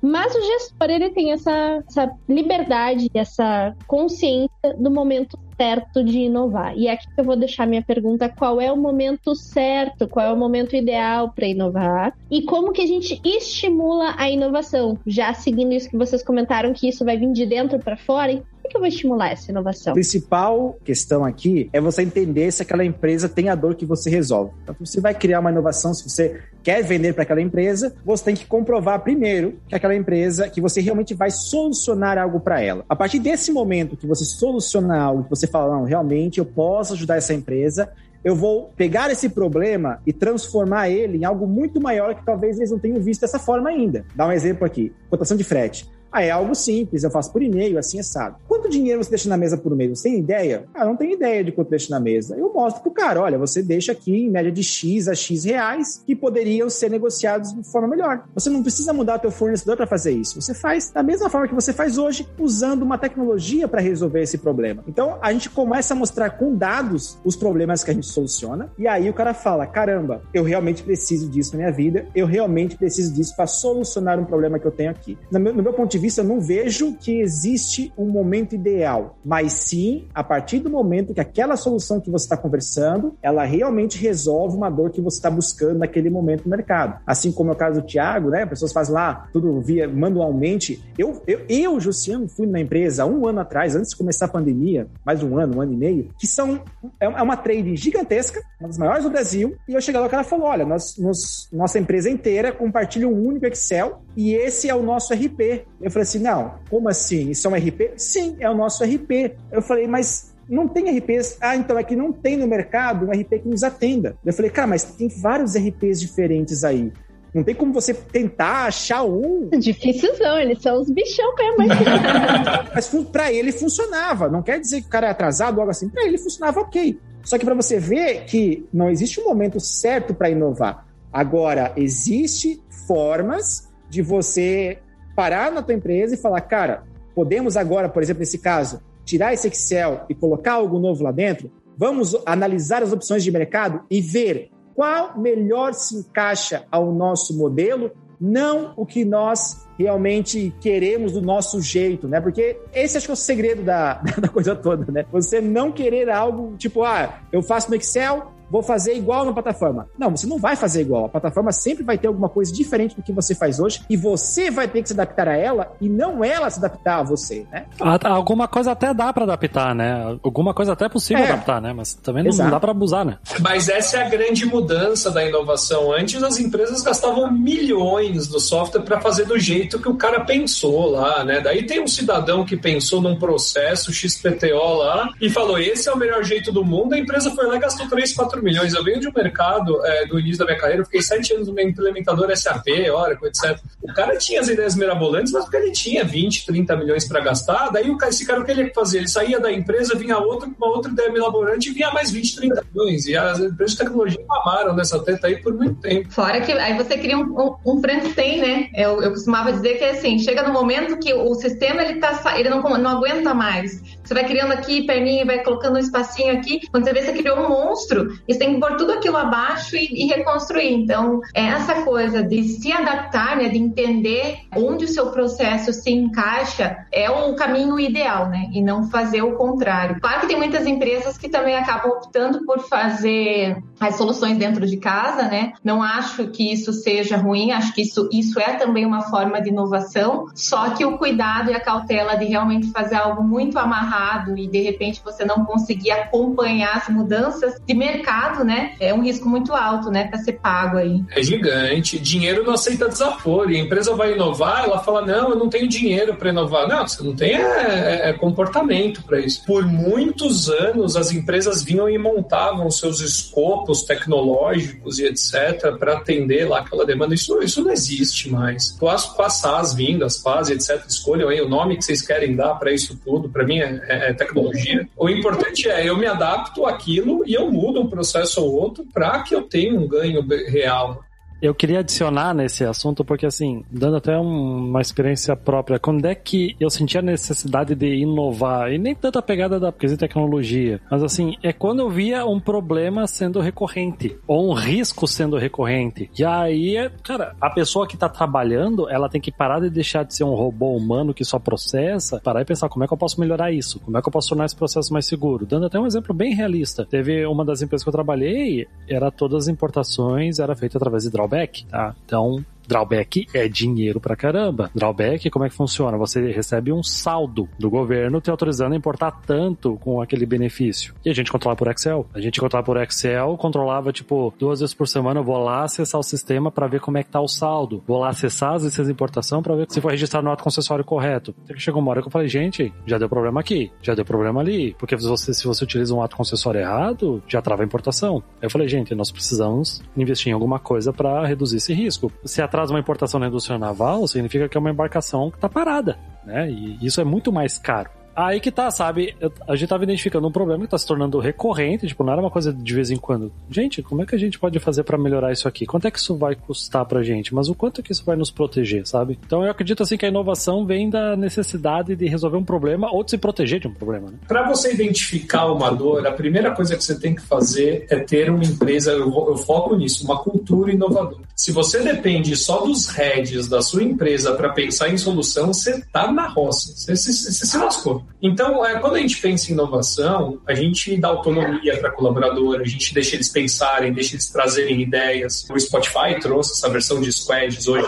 mas o gestor ele tem essa, essa liberdade, essa consciência do momento certo de inovar. E aqui eu vou deixar minha pergunta: qual é o momento certo, qual é o momento ideal para inovar e como que a gente estimula a inovação? Já seguindo isso que vocês comentaram que isso vai vir de dentro para fora, como que eu vou estimular essa inovação? A principal questão aqui é você entender se aquela empresa tem a dor que você resolve. Então, você vai criar uma inovação, se você quer vender para aquela empresa, você tem que comprovar primeiro que aquela empresa, que você realmente vai solucionar algo para ela. A partir desse momento que você soluciona algo, que você fala, não, realmente eu posso ajudar essa empresa, eu vou pegar esse problema e transformar ele em algo muito maior que talvez eles não tenham visto dessa forma ainda. Dá um exemplo aqui: cotação de frete. Ah, é algo simples, eu faço por e-mail, assim é sábio. Quanto dinheiro você deixa na mesa por mês? Você tem ideia? Ah, não tenho ideia de quanto deixa na mesa. Eu mostro pro cara, olha, você deixa aqui em média de X a X reais que poderiam ser negociados de forma melhor. Você não precisa mudar teu fornecedor para fazer isso. Você faz da mesma forma que você faz hoje, usando uma tecnologia para resolver esse problema. Então, a gente começa a mostrar com dados os problemas que a gente soluciona, e aí o cara fala: caramba, eu realmente preciso disso na minha vida, eu realmente preciso disso para solucionar um problema que eu tenho aqui. No meu, no meu ponto de vista, eu não vejo que existe um momento ideal, mas sim a partir do momento que aquela solução que você está conversando, ela realmente resolve uma dor que você está buscando naquele momento no mercado. Assim como é o caso do Thiago, né? Pessoas fazem lá tudo via manualmente. Eu, eu, eu Jussiano, fui na empresa um ano atrás, antes de começar a pandemia, mais um ano, um ano e meio, que são é, é uma trade gigantesca, uma das maiores do Brasil. E eu cheguei lá, o cara falou: olha, nós, nós, nossa empresa inteira compartilha um único Excel e esse é o nosso RP. Eu falei assim: não, como assim? Isso é um RP? Sim, é o nosso RP. Eu falei, mas não tem RPs. Ah, então é que não tem no mercado um RP que nos atenda. Eu falei, cara, mas tem vários RPs diferentes aí. Não tem como você tentar achar um. Difícilzão, eles são os bichão mesmo. Mas para ele funcionava. Não quer dizer que o cara é atrasado ou algo assim. Para ele funcionava ok. Só que para você ver que não existe um momento certo para inovar. Agora, existe formas de você parar na tua empresa e falar, cara, podemos agora, por exemplo, nesse caso, tirar esse Excel e colocar algo novo lá dentro? Vamos analisar as opções de mercado e ver qual melhor se encaixa ao nosso modelo, não o que nós realmente queremos do nosso jeito, né? Porque esse acho que é o segredo da, da coisa toda, né? Você não querer algo tipo, ah, eu faço no Excel, vou fazer igual na plataforma. Não, você não vai fazer igual. A plataforma sempre vai ter alguma coisa diferente do que você faz hoje e você vai ter que se adaptar a ela e não ela se adaptar a você, né? Alguma coisa até dá para adaptar, né? Alguma coisa até é possível é. adaptar, né? Mas também não, não dá para abusar, né? Mas essa é a grande mudança da inovação. Antes as empresas gastavam milhões no software para fazer do jeito que o cara pensou lá, né? Daí tem um cidadão que pensou num processo XPTO lá e falou: esse é o melhor jeito do mundo. A empresa foi lá e gastou 3, 4 4 milhões. Eu venho de um mercado é, do início da minha carreira, eu fiquei 7 anos no implementador SAP, Oracle, etc. O cara tinha as ideias mirabolantes, mas porque ele tinha 20, 30 milhões para gastar, daí o cara, esse cara o que ele ia fazer? Ele saía da empresa, vinha outro com uma outra ideia mirabolante e vinha mais 20, 30 milhões. E as empresas de tecnologia mamaram nessa teta aí por muito tempo. Fora que aí você cria um, um, um Frankenstein, né? Eu, eu costumava dizer que é assim, chega no momento que o sistema ele, tá, ele não, não aguenta mais. Você vai criando aqui perninha, vai colocando um espacinho aqui. Quando você vê, você criou um monstro e você tem que pôr tudo aquilo abaixo e, e reconstruir. Então, é essa coisa de se adaptar, né, de entender onde o seu processo se encaixa, é o caminho ideal, né? E não fazer o contrário. Claro que tem muitas empresas que também acabam optando por fazer as soluções dentro de casa, né? Não acho que isso seja ruim, acho que isso, isso é também uma forma de inovação, só que o cuidado e a cautela de realmente fazer algo muito amarrado e de repente você não conseguir acompanhar as mudanças de mercado, né? né? É um risco muito alto, né, para ser pago aí. É gigante. Dinheiro não aceita desaforo. E a empresa vai inovar, ela fala: não, eu não tenho dinheiro para inovar. Não, você não tem é, é, é comportamento para isso. Por muitos anos, as empresas vinham e montavam seus escopos tecnológicos e etc. para atender lá aquela demanda. Isso, isso não existe mais. As, com as SaaS vindo, as PAS e etc. Escolham aí o nome que vocês querem dar para isso tudo. Para mim é, é, é tecnologia. O importante é eu me adapto àquilo e eu mudo o processo ou outro para que eu tenha um ganho real. Eu queria adicionar nesse assunto, porque assim, dando até um, uma experiência própria, quando é que eu senti a necessidade de inovar, e nem tanta pegada da pesquisa tecnologia, mas assim, é quando eu via um problema sendo recorrente, ou um risco sendo recorrente. E aí, é, cara, a pessoa que tá trabalhando, ela tem que parar de deixar de ser um robô humano que só processa, parar e pensar como é que eu posso melhorar isso, como é que eu posso tornar esse processo mais seguro. Dando até um exemplo bem realista. Teve uma das empresas que eu trabalhei, era todas as importações, era feita através de drawback, tá? Então, Drawback é dinheiro pra caramba. Drawback, como é que funciona? Você recebe um saldo do governo te autorizando a importar tanto com aquele benefício. E a gente controla por Excel. A gente controla por Excel, controlava, tipo, duas vezes por semana eu vou lá acessar o sistema para ver como é que tá o saldo. Vou lá acessar as licenças de importação para ver se foi registrado no ato concessório correto. Até que chegou uma hora que eu falei, gente, já deu problema aqui, já deu problema ali. Porque se você, se você utiliza um ato concessório errado, já trava a importação. Aí eu falei, gente, nós precisamos investir em alguma coisa para reduzir esse risco. Se a traz uma importação na indústria naval, significa que é uma embarcação que está parada, né? E isso é muito mais caro. Aí que tá, sabe? A gente tava identificando um problema que tá se tornando recorrente, tipo, não era uma coisa de vez em quando. Gente, como é que a gente pode fazer para melhorar isso aqui? Quanto é que isso vai custar pra gente? Mas o quanto é que isso vai nos proteger, sabe? Então eu acredito assim que a inovação vem da necessidade de resolver um problema ou de se proteger de um problema. Né? Para você identificar uma dor, a primeira coisa que você tem que fazer é ter uma empresa, eu, foco nisso, uma cultura inovadora. Se você depende só dos heads da sua empresa para pensar em solução, você tá na roça, você, você, você se lascou. Então, é, quando a gente pensa em inovação, a gente dá autonomia para colaborador, a gente deixa eles pensarem, deixa eles trazerem ideias. O Spotify trouxe essa versão de squads hoje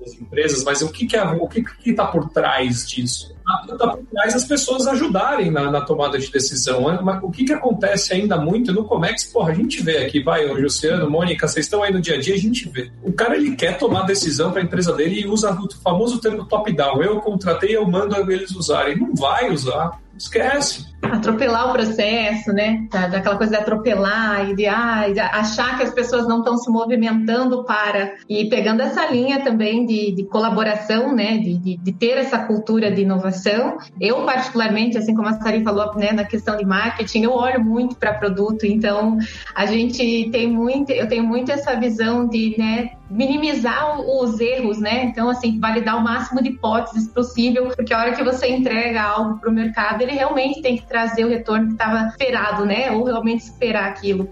das empresas, mas o que, que é, o que está por trás disso? Está por trás as pessoas ajudarem na, na, tomada de decisão. Mas o que, que acontece ainda muito no Comex? Porra, a gente vê aqui, vai, o Luciano, Mônica, vocês estão aí no dia a dia, a gente vê. O cara ele quer tomar decisão para a empresa dele e usa o famoso termo top-down. Eu contratei, eu mando eles usarem. Não vai usar Esquece. Atropelar o processo, né? Da- Daquela coisa de atropelar e de, ah, de achar que as pessoas não estão se movimentando para. E pegando essa linha também de, de colaboração, né? De, de, de ter essa cultura de inovação. Eu, particularmente, assim como a Sari falou, né, na questão de marketing, eu olho muito para produto. Então, a gente tem muito, eu tenho muito essa visão de, né? Minimizar os erros, né? Então, assim, validar o máximo de hipóteses possível, porque a hora que você entrega algo para o mercado, ele realmente tem que trazer o retorno que estava esperado, né? Ou realmente esperar aquilo.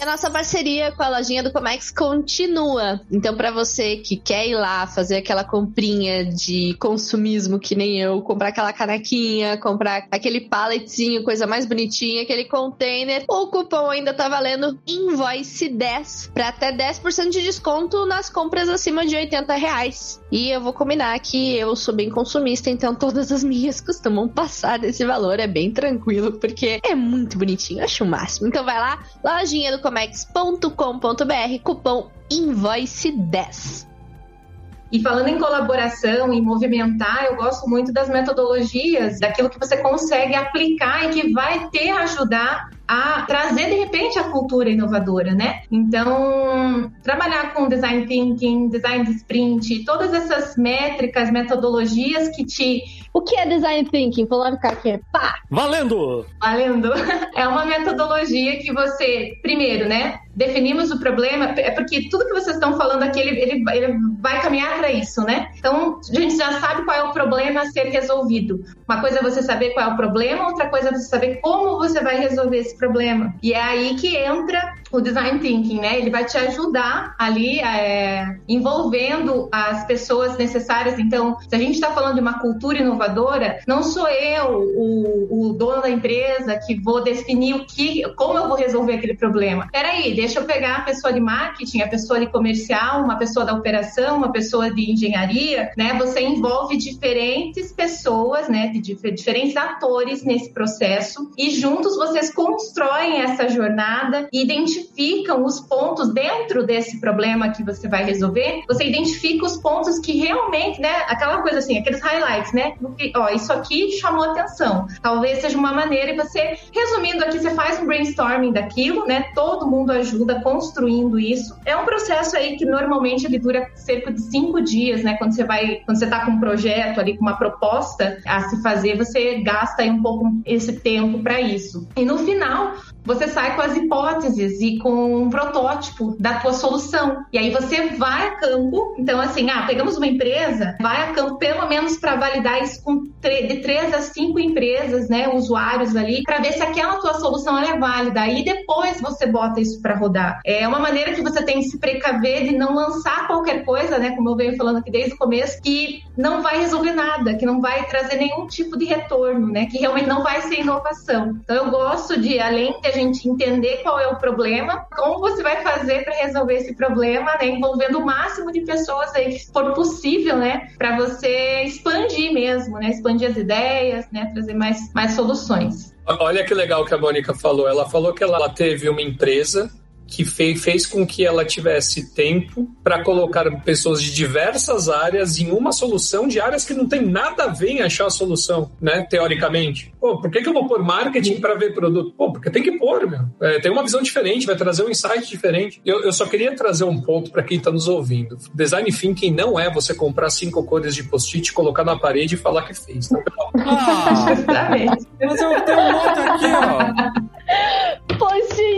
A nossa parceria com a lojinha do Comex continua. Então, pra você que quer ir lá fazer aquela comprinha de consumismo que nem eu, comprar aquela canequinha, comprar aquele palletzinho, coisa mais bonitinha, aquele container, o cupom ainda tá valendo Invoice 10 para até 10% de desconto nas compras acima de 80 reais. E eu vou combinar que eu sou bem consumista, então todas as minhas costumam passar desse valor. É bem tranquilo, porque é muito bonitinho. Acho o máximo. Então vai lá, lojinha do comex.com.br, cupom Invoice10. E falando em colaboração, em movimentar, eu gosto muito das metodologias, daquilo que você consegue aplicar e que vai te ajudar a trazer de repente a cultura inovadora, né? Então, trabalhar com design thinking, design de sprint, todas essas métricas, metodologias que te O que é design thinking? Vou lá ficar aqui. Pá! Valendo! valendo. É uma metodologia que você, primeiro, né? Definimos o problema, é porque tudo que vocês estão falando aqui, ele, ele, ele vai caminhar para isso, né? Então, a gente já sabe qual é o problema a ser resolvido. Uma coisa é você saber qual é o problema, outra coisa é você saber como você vai resolver esse problema. E é aí que entra o design thinking, né? Ele vai te ajudar ali, é, envolvendo as pessoas necessárias. Então, se a gente está falando de uma cultura inovadora, não sou eu, o, o dono da empresa, que vou definir o que, como eu vou resolver aquele problema. Peraí, deixa eu pegar a pessoa de marketing, a pessoa de comercial, uma pessoa da operação, uma pessoa de engenharia, né? Você envolve diferentes pessoas, né? De dif- diferentes atores nesse processo e juntos vocês constroem essa jornada e identificam os pontos dentro desse problema que você vai resolver. Você identifica os pontos que realmente, né? Aquela coisa assim, aqueles highlights, né? Ó, isso aqui chamou atenção. Talvez seja uma maneira e você, resumindo aqui, você faz um brainstorming daquilo, né? Todo mundo ajuda construindo isso. É um processo aí que normalmente ele dura cerca de cinco dias, né? Quando você vai, quando você tá com um projeto ali, com uma proposta a se fazer, você gasta aí um pouco esse tempo para isso. E no final, now você sai com as hipóteses e com um protótipo da tua solução. E aí você vai a campo. Então, assim, ah, pegamos uma empresa, vai a campo pelo menos para validar isso com de três a cinco empresas, né, usuários ali, para ver se aquela tua solução é válida. Aí depois você bota isso para rodar. É uma maneira que você tem que se precaver de não lançar qualquer coisa, né, como eu venho falando aqui desde o começo, que não vai resolver nada, que não vai trazer nenhum tipo de retorno, né, que realmente não vai ser inovação. Então eu gosto de, além de gente entender qual é o problema, como você vai fazer para resolver esse problema, né, envolvendo o máximo de pessoas aí que for possível, né, para você expandir mesmo, né, expandir as ideias, né, trazer mais, mais soluções. Olha que legal que a Mônica falou. Ela falou que ela teve uma empresa que fez, fez com que ela tivesse tempo para colocar pessoas de diversas áreas em uma solução de áreas que não tem nada a ver em achar a solução, né? Teoricamente. Pô, por que, que eu vou pôr marketing para ver produto? Pô, porque tem que pôr, meu. É, tem uma visão diferente, vai trazer um insight diferente. Eu, eu só queria trazer um ponto para quem está nos ouvindo. Design thinking não é você comprar cinco cores de post-it, colocar na parede e falar que fez. Tá? Ah, Exatamente. mas eu tenho um outro aqui, ó.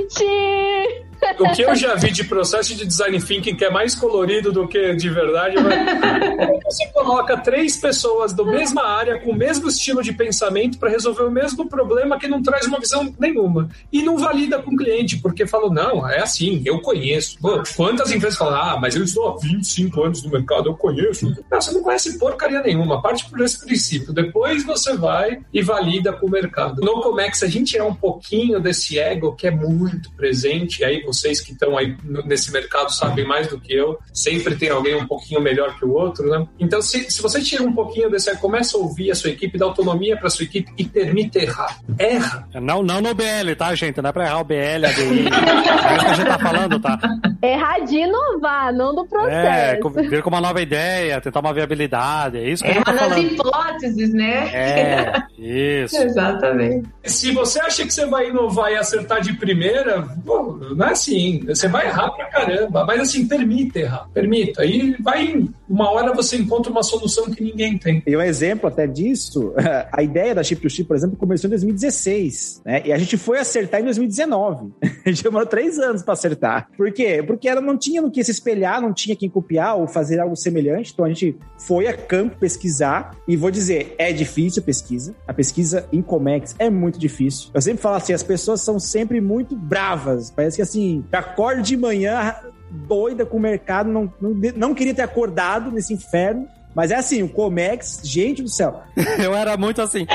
Gente! O que eu já vi de processo de design thinking que é mais colorido do que de verdade, mas você coloca três pessoas da mesma área com o mesmo estilo de pensamento para resolver o mesmo problema que não traz uma visão nenhuma e não valida com o cliente porque falou não, é assim, eu conheço. Pô, quantas empresas falam, ah, mas eu estou há 25 anos no mercado, eu conheço. Não, você não conhece porcaria nenhuma, parte por esse princípio. Depois você vai e valida com o mercado. No Comex a gente é um pouquinho desse ego que é muito presente, aí vocês que estão aí nesse mercado sabem mais do que eu. Sempre tem alguém um pouquinho melhor que o outro, né? Então, se, se você tira um pouquinho desse aí, começa a ouvir a sua equipe, dá autonomia para sua equipe e permite errar. Erra. Não, não no BL, tá, gente? Não é pra errar o BL, a DI. é isso que a gente tá falando, tá? Errar de inovar, não do É, processo. com- vir com uma nova ideia, tentar uma viabilidade. É isso que a gente tá nas hipóteses, né? É, isso. Exatamente. Se você acha que você vai inovar e acertar de primeira, pô, não assim. Você vai errar pra caramba. Mas assim, permita errar. Permita. Aí vai, uma hora você encontra uma solução que ninguém tem. E um exemplo até disso, a ideia da Chip to Chip, por exemplo, começou em 2016, né? E a gente foi acertar em 2019. A gente demorou três anos para acertar. Por quê? Porque ela não tinha no que se espelhar, não tinha quem copiar ou fazer algo semelhante. Então a gente foi a campo pesquisar. E vou dizer, é difícil a pesquisa. A pesquisa em Comex é muito difícil. Eu sempre falo assim, as pessoas são sempre muito bravas. Parece que assim, acorda de manhã doida com o mercado, não, não, não queria ter acordado nesse inferno. Mas é assim, o Comex, gente do céu. Eu era muito assim.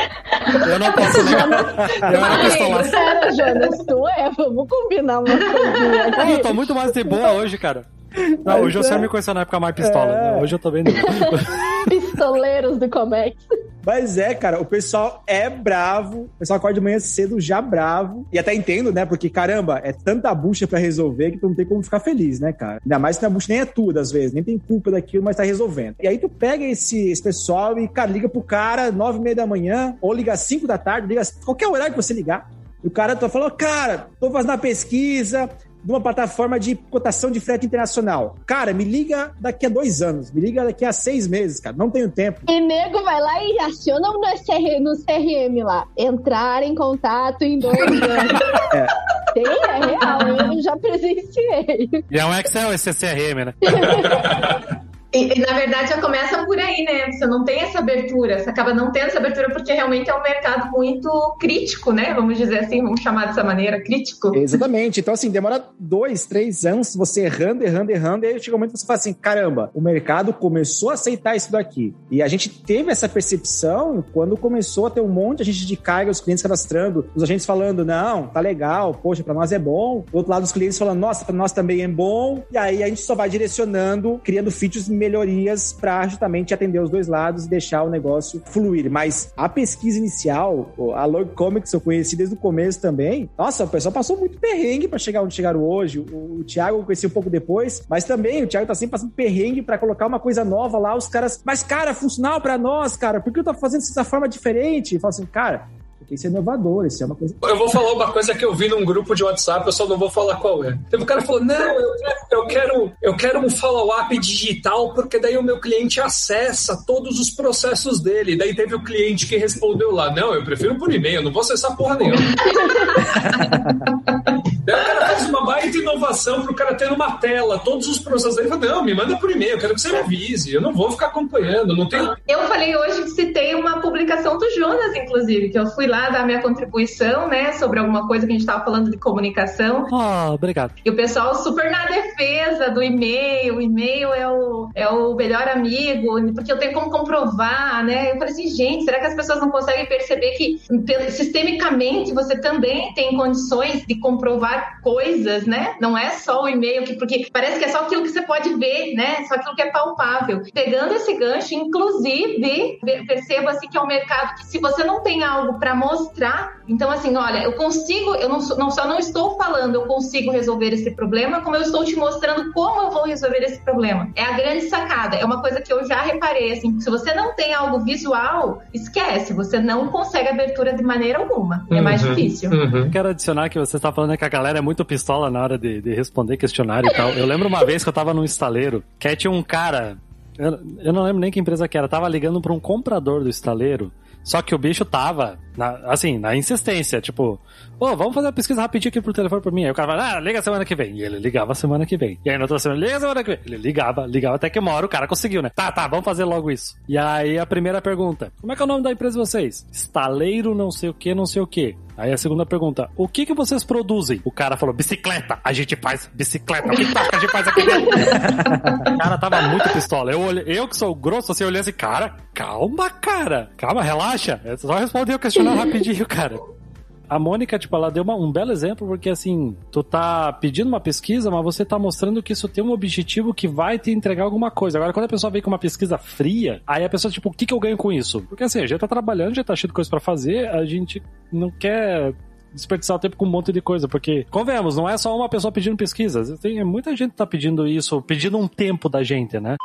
Eu não posso negar. Eu era pistolaço. Pera, Jonas, tu é, vamos combinar uma coisinha aqui. eu tô muito mais de boa hoje, cara. Não, hoje você me conheceu na época mais pistola. É. né? Hoje eu tô bem. Pistoleiros do Comex. Mas é, cara, o pessoal é bravo. O pessoal acorda de manhã cedo já bravo. E até entendo, né? Porque, caramba, é tanta bucha pra resolver que tu não tem como ficar feliz, né, cara? Ainda mais que a bucha nem é tua, às vezes. Nem tem culpa daquilo, mas tá resolvendo. E aí tu pega esse, esse pessoal e, cara, liga pro cara nove e meia da manhã, ou liga às cinco da tarde, liga qualquer horário que você ligar. E o cara tá falando, cara, tô fazendo uma pesquisa de uma plataforma de cotação de frete internacional. Cara, me liga daqui a dois anos, me liga daqui a seis meses, cara. Não tenho tempo. E nego vai lá e aciona no, CR, no CRM lá. Entrar em contato em dois anos. Tem, é real, eu já presenciei. E é um Excel esse CRM, né? E, e, na verdade já começa por aí, né? Você não tem essa abertura, você acaba não tendo essa abertura porque realmente é um mercado muito crítico, né? Vamos dizer assim, vamos chamar dessa maneira, crítico. Exatamente. Então, assim, demora dois, três anos você errando, errando, errando, e aí chega um momento que você fala assim: caramba, o mercado começou a aceitar isso daqui. E a gente teve essa percepção quando começou a ter um monte de gente de carga, os clientes cadastrando, os agentes falando: não, tá legal, poxa, pra nós é bom. Do outro lado, os clientes falando: nossa, pra nós também é bom. E aí a gente só vai direcionando, criando features melhorias para justamente atender os dois lados e deixar o negócio fluir. Mas a pesquisa inicial, a Log Comics eu conheci desde o começo também. Nossa, o pessoal passou muito perrengue para chegar onde chegaram hoje. O, o Thiago eu conheci um pouco depois, mas também o Thiago tá sempre passando perrengue para colocar uma coisa nova lá. Os caras, mas cara, funcional para nós, cara, por que eu tô fazendo dessa forma diferente? E fala assim, cara, porque isso é inovador, isso é uma coisa. Eu vou falar uma coisa que eu vi num grupo de WhatsApp, eu só não vou falar qual é. Teve um cara que falou: não, eu quero, eu quero, eu quero um follow-up digital, porque daí o meu cliente acessa todos os processos dele. Daí teve o cliente que respondeu lá: não, eu prefiro por e-mail, eu não vou acessar porra nenhuma. daí o cara faz uma baita inovação pro cara ter numa tela todos os processos. Ele falou: não, me manda por e-mail, eu quero que você me avise, eu não vou ficar acompanhando, não tenho. Eu falei hoje que citei uma publicação do Jonas, inclusive, que eu fui lá dar minha contribuição, né, sobre alguma coisa que a gente estava falando de comunicação. Oh, obrigado. E o pessoal super na defesa do e-mail. O e-mail é o, é o melhor amigo, porque eu tenho como comprovar, né? Eu falei assim, gente, será que as pessoas não conseguem perceber que sistemicamente você também tem condições de comprovar coisas, né? Não é só o e-mail, que, porque parece que é só aquilo que você pode ver, né? Só aquilo que é palpável. Pegando esse gancho, inclusive, perceba assim que é um mercado que se você não tem algo para mostrar, então assim, olha, eu consigo, eu não, não só não estou falando, eu consigo resolver esse problema, como eu estou te mostrando como eu vou resolver esse problema. É a grande sacada, é uma coisa que eu já reparei, assim, se você não tem algo visual, esquece, você não consegue abertura de maneira alguma. É mais Uhum, difícil. uhum. Quero adicionar que você tá falando que a galera é muito pistola na hora de, de responder questionário e tal. Eu lembro uma vez que eu tava num estaleiro, que aí tinha um cara, eu, eu não lembro nem que empresa que era, tava ligando pra um comprador do estaleiro, só que o bicho tava, na- assim, na insistência, tipo, ô, vamos fazer uma pesquisa rapidinho aqui pro telefone pra mim. Aí o cara fala, ah, liga semana que vem. E ele ligava semana que vem. E aí na outra semana, liga semana que vem. Ele ligava, ligava até que uma hora o cara conseguiu, né? Tá, tá, vamos fazer logo isso. E aí a primeira pergunta, como é que é o nome da empresa de vocês? Estaleiro não sei o que, não sei o que. Aí a segunda pergunta, o que que vocês produzem? O cara falou, bicicleta. A gente faz bicicleta. O que a gente faz aqui? O cara tava muito pistola. Eu, olhei, eu que sou grosso, assim, eu olhei assim, cara, calma, cara. Calma, relaxa. Eu só respondi o questionário rapidinho, cara. a Mônica, tipo, ela deu uma- um belo exemplo, porque assim, tu tá pedindo uma pesquisa, mas você tá mostrando que isso tem um objetivo que vai te entregar alguma coisa. Agora, quando a pessoa vem com uma pesquisa fria, aí a pessoa, tipo, o que, que eu ganho com isso? Porque assim, a gente tá trabalhando, já tá cheio de coisa pra fazer, a gente não quer desperdiçar o tempo com um monte de coisa, porque, convenhamos, não é só uma pessoa pedindo pesquisas, tem muita gente que tá pedindo isso, pedindo um tempo da gente, né?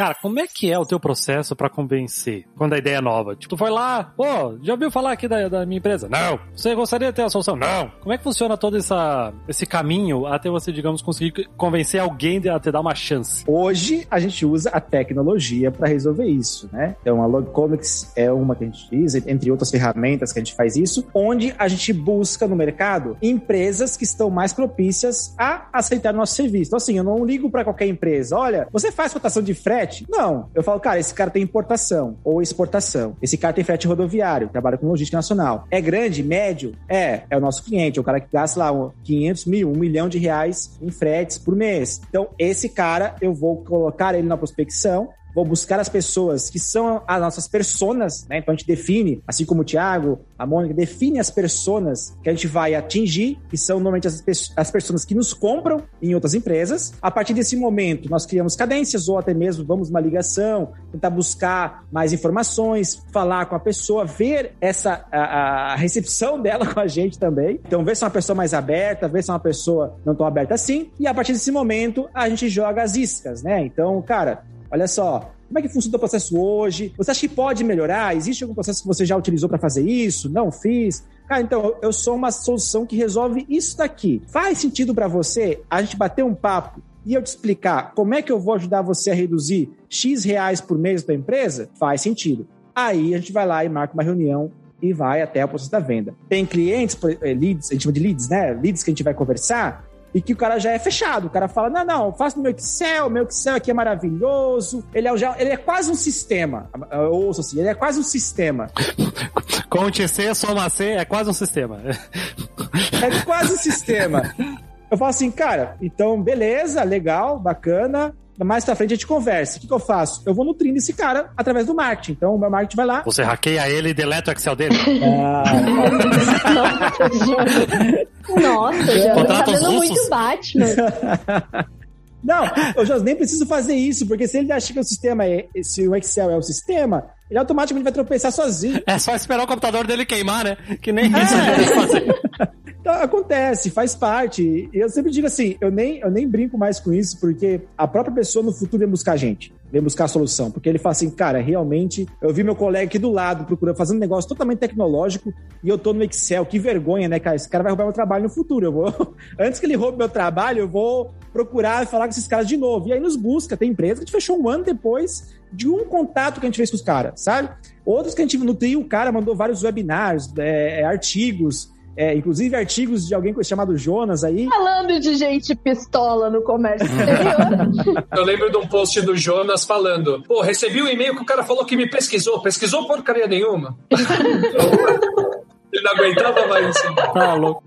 Cara, como é que é o teu processo pra convencer quando a ideia é nova? Tipo, tu foi lá, pô, já ouviu falar aqui da, da minha empresa? Não. Você gostaria de ter a solução? Não. Como é que funciona todo essa, esse caminho até você, digamos, conseguir convencer alguém a te dar uma chance? Hoje a gente usa a tecnologia para resolver isso, né? Então a Logcomics é uma que a gente utiliza, entre outras ferramentas que a gente faz isso, onde a gente busca no mercado empresas que estão mais propícias a aceitar nosso serviço. Então assim, eu não ligo para qualquer empresa. Olha, você faz cotação de frete? Não. Eu falo, cara, esse cara tem importação ou exportação. Esse cara tem frete rodoviário, trabalha com logística nacional. É grande, médio? É, é o nosso cliente, é o cara que gasta lá um 500 mil, um milhão de reais em fretes por mês. Então, esse cara, eu vou colocar ele na prospecção, vou buscar as pessoas que são as nossas personas, né? Então a gente define, assim como o Thiago, a Mônica, define as personas que a gente vai atingir, que são normalmente as, as pessoas que nos compram em outras empresas. A partir desse momento, nós criamos cadências ou até mesmo vamos uma ligação, tentar buscar mais informações, falar com a pessoa, ver essa a, a recepção dela com a gente também. Então, ver se é uma pessoa mais aberta, ver se é uma pessoa não tão aberta assim. E a partir desse momento, a gente joga as iscas, né? Então, cara, Olha só, como é que funciona o processo hoje? Você acha que pode melhorar? Existe algum processo que você já utilizou para fazer isso? Não fiz? Cara, então eu sou uma solução que resolve isso daqui. Faz sentido para você a gente bater um papo e eu te explicar como é que eu vou ajudar você a reduzir X reais por mês da empresa? Faz sentido. Aí a gente vai lá e marca uma reunião e vai até o processo da venda. Tem clientes, eh, leads, a gente chama de leads, né? Leads que a gente vai conversar e que o cara já é fechado. O cara fala: não, não, faço no meu Excel, meu Excel aqui é maravilhoso. Ele é, já, ele é quase um sistema. Eu ouço assim, ele é quase um sistema. Conte C, soma C, é quase um sistema. É quase um sistema. Eu falo assim, cara, então beleza, legal, bacana. Mais pra frente a gente conversa. O que, que eu faço? Eu vou nutrindo esse cara através do marketing. Então o meu marketing vai lá. Você hackeia ele e deleta o Excel dele. Nossa, Jonas. Nossa, Jonas. Tá dando muito Batman. Não, eu já nem preciso fazer isso, porque se ele acha que o sistema é. Se o Excel é o sistema, ele automaticamente vai tropeçar sozinho. É só esperar o computador dele queimar, né? Que nem isso a gente fazer. Então, acontece, faz parte. E eu sempre digo assim, eu nem, eu nem brinco mais com isso, porque a própria pessoa no futuro vem buscar a gente, vem buscar a solução. Porque ele fala assim, cara, realmente, eu vi meu colega aqui do lado procurando, fazendo um negócio totalmente tecnológico, e eu tô no Excel, que vergonha, né, cara? Esse cara vai roubar meu trabalho no futuro. Eu vou, antes que ele roube meu trabalho, eu vou procurar falar com esses caras de novo. E aí nos busca, tem empresa que a gente fechou um ano depois de um contato que a gente fez com os caras, sabe? Outros que a gente nutriu, o cara mandou vários webinars, é, é, artigos, é, inclusive artigos de alguém chamado Jonas aí. Falando de gente pistola no comércio exterior. Eu lembro de um post do Jonas falando: pô, recebi um e-mail que o cara falou que me pesquisou. Pesquisou porcaria nenhuma. Ele não aguentava mais assim. Tá louco.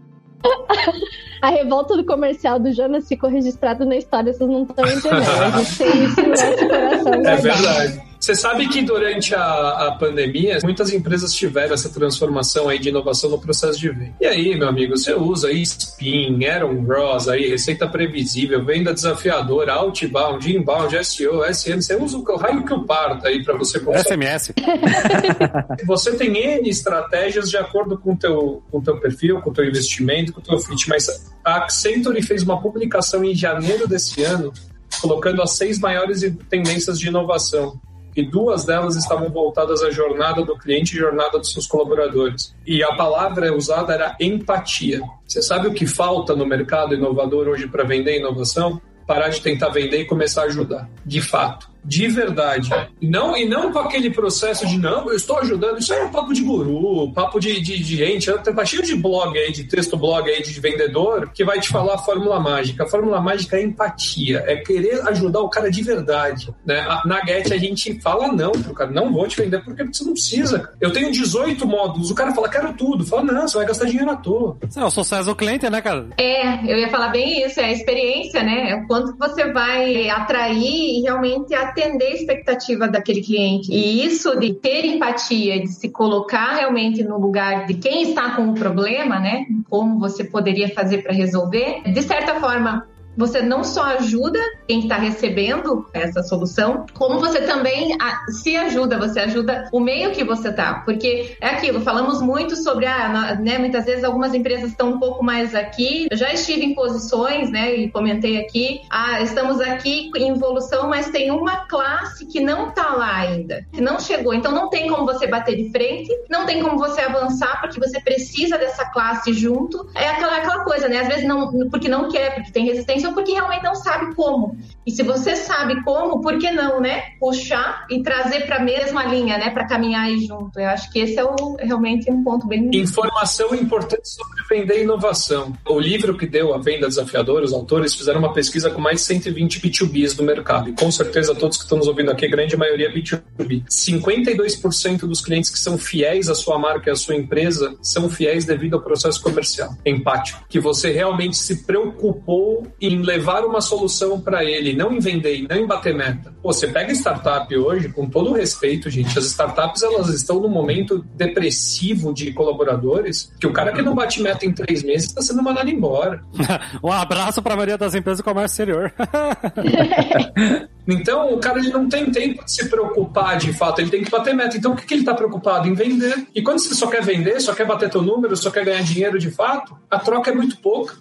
A revolta do comercial do Jonas ficou registrado na história, vocês não estão entendendo. A gente tem isso no nosso coração. É guardado. verdade. Você sabe que durante a, a pandemia, muitas empresas tiveram essa transformação aí de inovação no processo de venda. E aí, meu amigo, você usa aí Spin, Aaron Ross, aí, receita previsível, venda desafiadora, outbound, inbound, SEO, SN, você usa o raio que o parta aí para você conseguir. SMS. Você tem N estratégias de acordo com o teu, o teu perfil, com o teu investimento, com o teu fit, mas a Accenture fez uma publicação em janeiro desse ano colocando as seis maiores tendências de inovação. E duas delas estavam voltadas à jornada do cliente e jornada dos seus colaboradores. E a palavra usada era empatia. Você sabe o que falta no mercado inovador hoje para vender inovação? Parar de tentar vender e começar a ajudar. De fato de verdade. E não, e não com aquele processo de não, eu estou ajudando. Isso aí é um papo de guru, papo de, de, de gente. Tá cheio de blog aí, de texto blog aí de vendedor que vai te falar a fórmula mágica. A fórmula mágica é empatia, é querer ajudar o cara de verdade. Né? Na Get a gente fala não pro cara, não vou te vender porque você não precisa. Eu tenho 18 módulos, o cara fala, quero tudo. Fala, não, você vai gastar dinheiro à toa. Isso é o sucesso do cliente, né, cara? É, eu ia falar bem isso, é a experiência, né? É o quanto você vai atrair e realmente atingir atender a expectativa daquele cliente. E isso de ter empatia, de se colocar realmente no lugar de quem está com o problema, né? Como você poderia fazer para resolver, de certa forma você não só ajuda quem está recebendo essa solução, como você também se ajuda, você ajuda o meio que você está. Porque é aquilo, falamos muito sobre, ah, né, muitas vezes algumas empresas estão um pouco mais aqui. Eu já estive em posições, né, e comentei aqui, ah, estamos aqui em evolução, mas tem uma classe que não está lá ainda, que não chegou. Então não tem como você bater de frente, não tem como você avançar, porque você precisa dessa classe junto. É aquela, aquela coisa, né? Às vezes não, porque não quer, porque tem resistência ou porque realmente não sabe como. E se você sabe como, por que não, né? Puxar e trazer para a mesma linha, né? Para caminhar aí junto. Eu acho que esse é o, realmente um ponto bem. Informação importante sobre vender inovação. O livro que deu a venda desafiadora, os autores fizeram uma pesquisa com mais de 120 B2Bs do mercado. E com certeza todos que estão nos ouvindo aqui, a grande maioria é B2B. 52% dos clientes que são fiéis à sua marca e à sua empresa são fiéis devido ao processo comercial empático. Que você realmente se preocupou em levar uma solução para ele, não em vender e não em bater meta. Pô, você pega startup hoje, com todo o respeito, gente, as startups elas estão num momento depressivo de colaboradores, que o cara que não bate meta em três meses está sendo mandado embora. um abraço para a maioria das empresas do comércio exterior. então, o cara ele não tem tempo de se preocupar de fato, ele tem que bater meta. Então, o que, que ele está preocupado? Em vender. E quando você só quer vender, só quer bater teu número, só quer ganhar dinheiro de fato, a troca é muito pouca.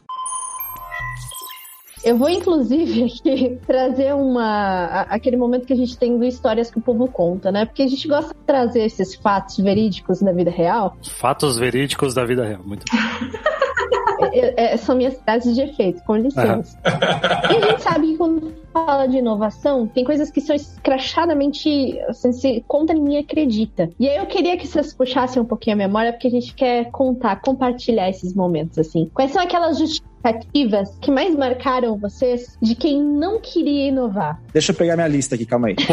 Eu vou, inclusive, aqui trazer uma, aquele momento que a gente tem do Histórias que o Povo Conta, né? Porque a gente gosta de trazer esses fatos verídicos da vida real. Fatos verídicos da vida real, muito bom. É, é, são minhas frases de efeito, com licença. Uhum. E a gente sabe que quando fala de inovação, tem coisas que são escrachadamente, assim, se conta ninguém acredita. E aí eu queria que vocês puxassem um pouquinho a memória, porque a gente quer contar, compartilhar esses momentos, assim. Quais são aquelas justificativas que mais marcaram vocês de quem não queria inovar? Deixa eu pegar minha lista aqui, calma aí.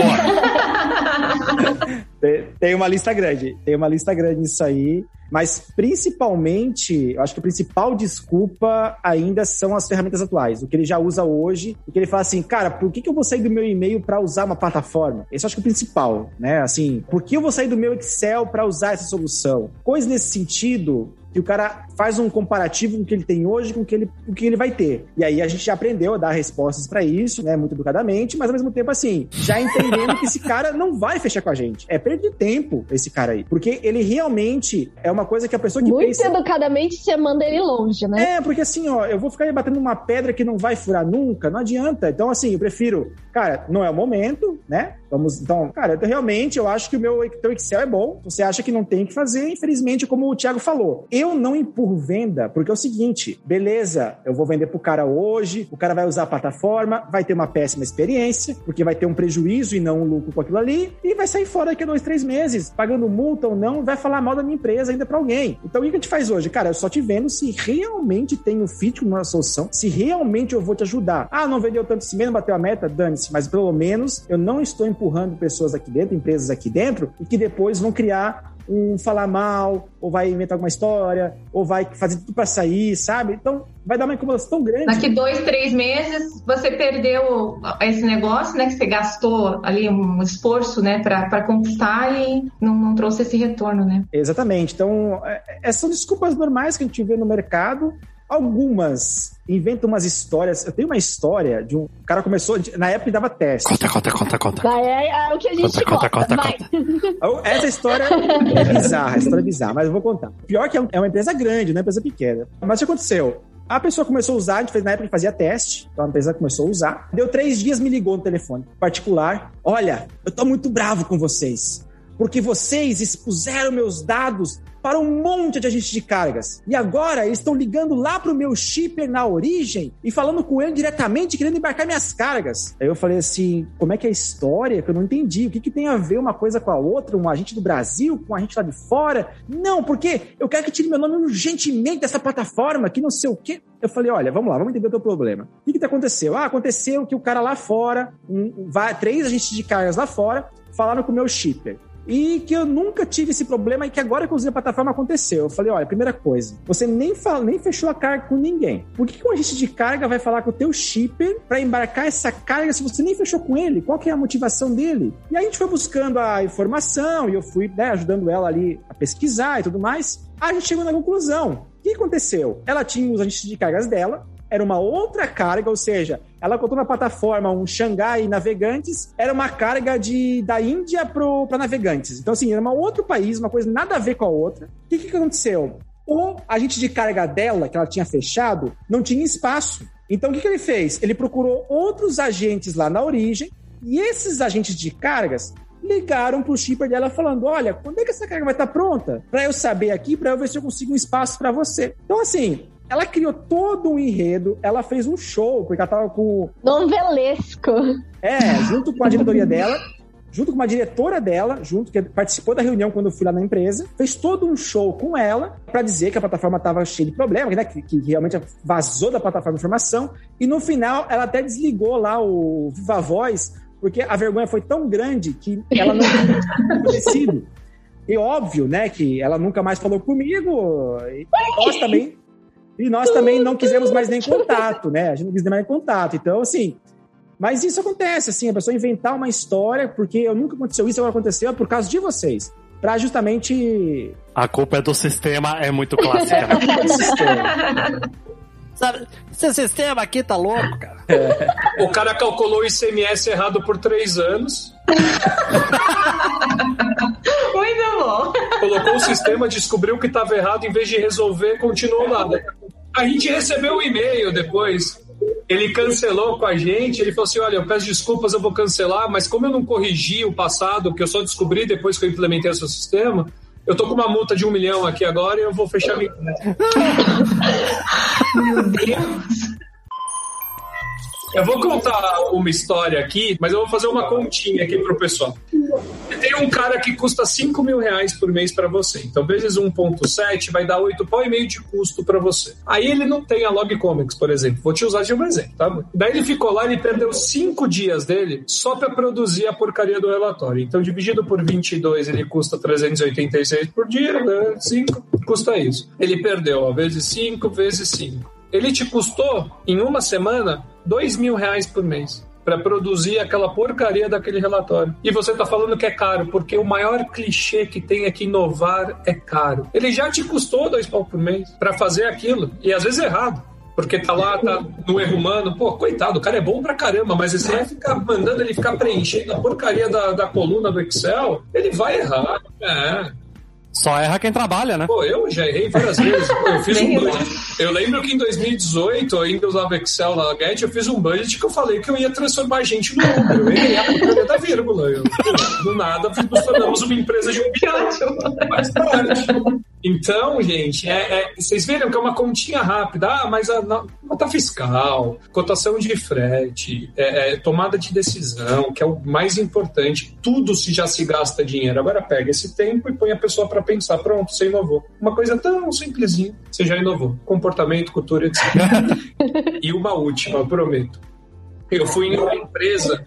tem uma lista grande, tem uma lista grande nisso aí. Mas principalmente, eu acho que a principal desculpa ainda são as ferramentas atuais, o que ele já usa hoje, o que ele fala assim, cara, por que, que eu vou sair do meu e-mail para usar uma plataforma? Esse eu acho que é o principal, né? Assim, por que eu vou sair do meu Excel para usar essa solução? Coisa nesse sentido que o cara faz um comparativo com o que ele tem hoje com o que ele, o que ele vai ter. E aí a gente já aprendeu a dar respostas para isso, né, muito educadamente, mas ao mesmo tempo assim, já entendendo que esse cara não vai fechar com a gente. É perda de tempo esse cara aí, porque ele realmente é uma coisa que a pessoa que muito pensa... educadamente você manda ele longe, né? É, porque assim, ó, eu vou ficar batendo uma pedra que não vai furar nunca, não adianta. Então assim, eu prefiro, cara, não é o momento, né? Vamos, então, cara, eu, realmente eu acho que o meu teu Excel é bom. Você acha que não tem que fazer, infelizmente, como o Thiago falou. Eu não empurro venda, porque é o seguinte, beleza, eu vou vender pro cara hoje, o cara vai usar a plataforma, vai ter uma péssima experiência, porque vai ter um prejuízo e não um lucro com aquilo ali, e vai sair fora daqui a dois, três meses, pagando multa ou não, vai falar mal da minha empresa ainda para alguém. Então, o que a gente faz hoje? Cara, eu só te vendo se realmente tem um fit com solução, se realmente eu vou te ajudar. Ah, não vendeu tanto não bateu a meta, dane-se, mas pelo menos eu não estou empurrando pessoas aqui dentro, empresas aqui dentro, e que depois vão criar um falar mal, ou vai inventar alguma história, ou vai fazer tudo para sair, sabe? Então vai dar uma incomodação tão grande. Daqui dois, três meses você perdeu esse negócio, né? Que você gastou ali um esforço, né, para conquistar e não, não, trouxe esse retorno, né? Exatamente. Então, é, essas são desculpas normais que a gente vê no mercado. Algumas inventam umas histórias. Eu tenho uma história de um o cara começou na época dava teste. Conta, conta, conta, conta. Vai, é, é, o que a gente conta, conta, conta, conta. Essa história é bizarra, história é bizarra, mas eu vou contar. Pior que é, é uma empresa grande, não é uma empresa pequena. Mas o que aconteceu? A pessoa começou a usar, a gente fez na época que fazia teste, então a empresa começou a usar. Deu três dias, me ligou no telefone particular. Olha, eu tô muito bravo com vocês porque vocês expuseram meus dados para um monte de agentes de cargas. E agora eles estão ligando lá para o meu shipper na origem e falando com ele diretamente, querendo embarcar minhas cargas. Aí eu falei assim: como é que é a história? Que eu não entendi. O que, que tem a ver uma coisa com a outra? Um agente do Brasil com um agente lá de fora? Não, porque eu quero que tire meu nome urgentemente dessa plataforma, que não sei o quê. Eu falei: olha, vamos lá, vamos entender o teu problema. O que, que aconteceu? Ah, aconteceu que o cara lá fora, um, vai, três agentes de cargas lá fora, falaram com o meu shipper. E que eu nunca tive esse problema e que agora que eu usei a plataforma aconteceu. Eu falei, olha, primeira coisa, você nem, fala, nem fechou a carga com ninguém. Por que, que um agente de carga vai falar com o teu shipper para embarcar essa carga se você nem fechou com ele? Qual que é a motivação dele? E aí a gente foi buscando a informação e eu fui né, ajudando ela ali a pesquisar e tudo mais. A gente chegou na conclusão. O que aconteceu? Ela tinha os agentes de cargas dela, era uma outra carga, ou seja, ela contou na plataforma um Xangai Navegantes, era uma carga de, da Índia para navegantes. Então, assim, era um outro país, uma coisa nada a ver com a outra. O que, que aconteceu? O agente de carga dela, que ela tinha fechado, não tinha espaço. Então, o que, que ele fez? Ele procurou outros agentes lá na origem, e esses agentes de cargas ligaram pro shipper dela falando: Olha, quando é que essa carga vai estar pronta? Para eu saber aqui, para eu ver se eu consigo um espaço para você. Então, assim, ela criou todo um enredo, ela fez um show, porque ela tava com. Novelesco. É, junto com a diretoria dela, junto com uma diretora dela, junto, que participou da reunião quando eu fui lá na empresa, fez todo um show com ela para dizer que a plataforma estava cheia de problemas, né, que, que, realmente vazou da plataforma de informação, e no final ela até desligou lá o Viva Voz, porque a vergonha foi tão grande que ela não tinha acontecido. E óbvio, né, que ela nunca mais falou comigo, e nós também e nós também não quisemos mais nem contato, né? A gente não quis mais contato. Então, assim, mas isso acontece, assim, a pessoa inventar uma história, porque eu nunca aconteceu isso, agora aconteceu por causa de vocês. Pra justamente. A culpa é do sistema, é muito clássica. é, a culpa é do sistema. Sabe, esse sistema aqui tá louco, cara. É. O cara calculou o ICMS errado por três anos. Muito bom. Colocou o sistema, descobriu que estava errado, em vez de resolver, continuou lá. A gente recebeu um e-mail depois. Ele cancelou com a gente. Ele falou assim: Olha, eu peço desculpas, eu vou cancelar, mas como eu não corrigi o passado, que eu só descobri depois que eu implementei o seu sistema, eu tô com uma multa de um milhão aqui agora e eu vou fechar minha. Meu Deus. Eu vou contar uma história aqui, mas eu vou fazer uma continha aqui pro pessoal. Tem um cara que custa 5 mil reais por mês para você. Então, vezes 1.7 vai dar 8 pau e meio de custo para você. Aí ele não tem a Log Comics, por exemplo. Vou te usar de um exemplo, tá? Daí ele ficou lá, ele perdeu 5 dias dele só para produzir a porcaria do relatório. Então, dividido por 22, ele custa 386 por dia, né? 5 custa isso. Ele perdeu, ó, vezes 5 vezes 5 ele te custou, em uma semana, dois mil reais por mês para produzir aquela porcaria daquele relatório. E você está falando que é caro, porque o maior clichê que tem é que inovar é caro. Ele já te custou dois pau por mês para fazer aquilo, e às vezes é errado. Porque tá lá, tá no erro humano, pô, coitado, o cara é bom pra caramba, mas você vai ficar mandando ele ficar preenchendo a porcaria da, da coluna do Excel, ele vai errar. É. Só erra quem trabalha, né? Pô, eu já errei várias vezes. eu fiz um budget. Eu lembro que em 2018, eu ainda usava Excel na Get, eu fiz um budget que eu falei que eu ia transformar a gente no Uber. Eu errei a porcaria da vírgula. Eu, do nada, nos tornamos uma empresa de um bilhão. Mais tarde. Então, gente, é, é, vocês viram que é uma continha rápida. Ah, mas a nota fiscal, cotação de frete, é, é, tomada de decisão, que é o mais importante. Tudo se já se gasta dinheiro. Agora pega esse tempo e põe a pessoa para pensar. Pronto, você inovou. Uma coisa tão simplesinha, você já inovou. Comportamento, cultura, etc. e uma última, eu prometo. Eu fui em uma empresa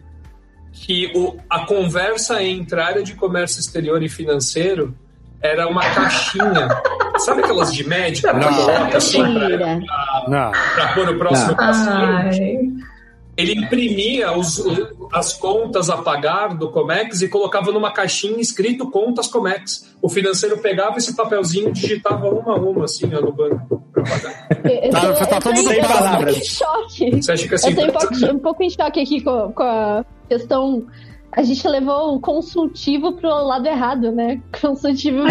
que o, a conversa entre a área de comércio exterior e financeiro era uma caixinha. Sabe aquelas de médico? Não, coloca assim pra, pra, pôr o próximo paciente? Ele imprimia os, as contas a pagar do Comex e colocava numa caixinha escrito contas Comex. O financeiro pegava esse papelzinho e digitava uma a uma, assim, ó, no banco pra pagar. tá, tá todo mundo sem palavras. choque. Você acha que assim, eu tô um pouco, um pouco em choque aqui com, com a questão a gente levou o consultivo pro lado errado, né? Consultivo.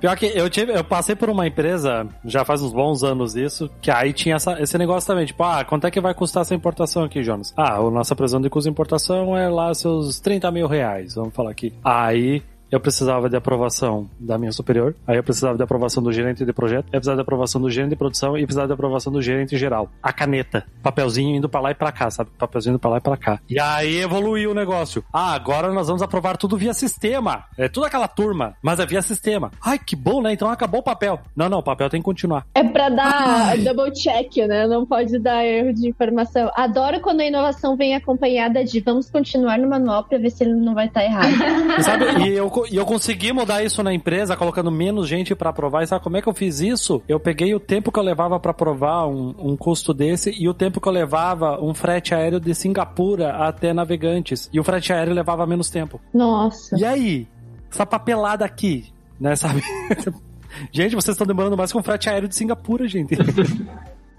Pior que eu, tive, eu passei por uma empresa, já faz uns bons anos isso, que aí tinha essa, esse negócio também, tipo, ah, quanto é que vai custar essa importação aqui, Jonas? Ah, a nossa previsão de custo de importação é lá seus 30 mil reais, vamos falar aqui. Aí eu precisava de aprovação da minha superior, aí eu precisava de aprovação do gerente de projeto, eu precisava de aprovação do gerente de produção e precisava de aprovação do gerente geral. A caneta, papelzinho indo pra lá e pra cá, sabe? Papelzinho indo pra lá e pra cá. E aí evoluiu o negócio. Ah, agora nós vamos aprovar tudo via sistema. É tudo aquela turma, mas é via sistema. Ai, que bom, né? Então acabou o papel. Não, não, o papel tem que continuar. É pra dar double check, né? Não pode dar erro de informação. Adoro quando a inovação vem acompanhada de vamos continuar no manual pra ver se ele não vai estar errado. E, sabe, e eu, e eu consegui mudar isso na empresa, colocando menos gente pra aprovar. E sabe como é que eu fiz isso? Eu peguei o tempo que eu levava pra aprovar um, um custo desse e o tempo que eu levava um frete aéreo de Singapura até Navegantes. E o frete aéreo levava menos tempo. Nossa. E aí? Essa papelada aqui, né, sabe? gente, vocês estão demorando mais que um frete aéreo de Singapura, gente.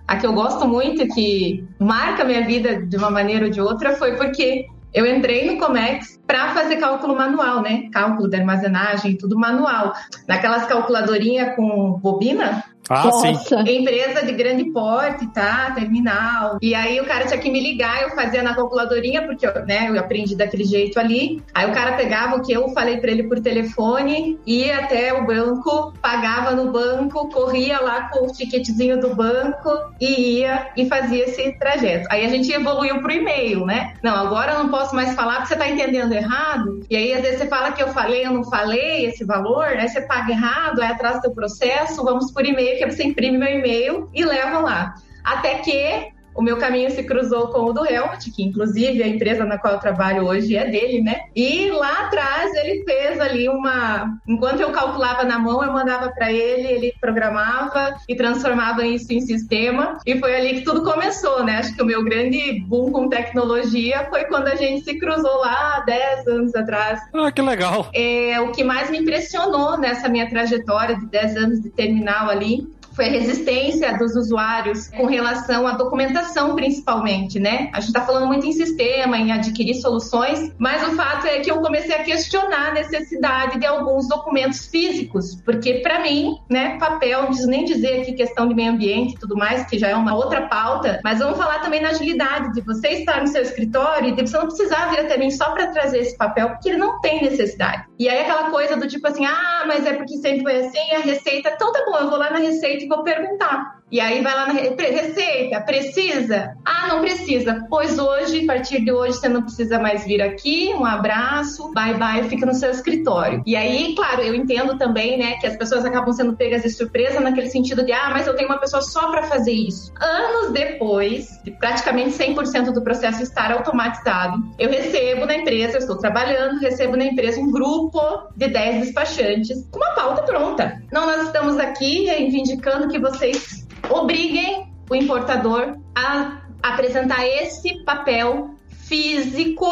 A que eu gosto muito, que marca minha vida de uma maneira ou de outra, foi porque eu entrei no Comex para fazer cálculo manual, né? Cálculo da armazenagem, tudo manual. Naquelas calculadorinhas com bobina, Ah, sim. Nossa. empresa de grande porte, tá? Terminal. E aí o cara tinha que me ligar, eu fazia na calculadorinha, porque eu, né, eu aprendi daquele jeito ali. Aí o cara pegava o que eu falei pra ele por telefone, ia até o banco, pagava no banco, corria lá com o ticketzinho do banco e ia e fazia esse trajeto. Aí a gente evoluiu pro e-mail, né? Não, agora eu não posso mais falar porque você tá entendendo errado. E aí às vezes você fala que eu falei, eu não falei esse valor, aí você paga errado, aí atrás do processo, vamos por e-mail, que você imprime meu e-mail e leva lá. Até que o meu caminho se cruzou com o do Helmut, que inclusive a empresa na qual eu trabalho hoje é dele, né? E lá atrás ele fez ali uma. Enquanto eu calculava na mão, eu mandava para ele, ele programava e transformava isso em sistema. E foi ali que tudo começou, né? Acho que o meu grande boom com tecnologia foi quando a gente se cruzou lá há 10 anos atrás. Ah, que legal. É, o que mais me impressionou nessa minha trajetória de 10 anos de terminal ali foi a resistência dos usuários com relação à documentação, principalmente, né? A gente está falando muito em sistema, em adquirir soluções, mas o fato é que eu comecei a questionar a necessidade de alguns documentos físicos, porque para mim, né, papel, não preciso nem dizer aqui questão de meio ambiente e tudo mais, que já é uma outra pauta, mas vamos falar também na agilidade de você estar no seu escritório e de você não precisar vir até mim só para trazer esse papel, porque ele não tem necessidade. E aí aquela coisa do tipo assim, ah, mas é porque sempre foi assim, a receita, então tá bom, eu vou lá na receita vou perguntar. E aí vai lá na receita, precisa? Ah, não precisa. Pois hoje, a partir de hoje, você não precisa mais vir aqui. Um abraço, bye bye, fica no seu escritório. E aí, claro, eu entendo também, né, que as pessoas acabam sendo pegas de surpresa naquele sentido de, ah, mas eu tenho uma pessoa só para fazer isso. Anos depois, de praticamente 100% do processo estar automatizado, eu recebo na empresa, eu estou trabalhando, recebo na empresa um grupo de 10 despachantes com uma pauta pronta. Não, nós estamos aqui reivindicando que vocês obriguem o importador a apresentar esse papel físico,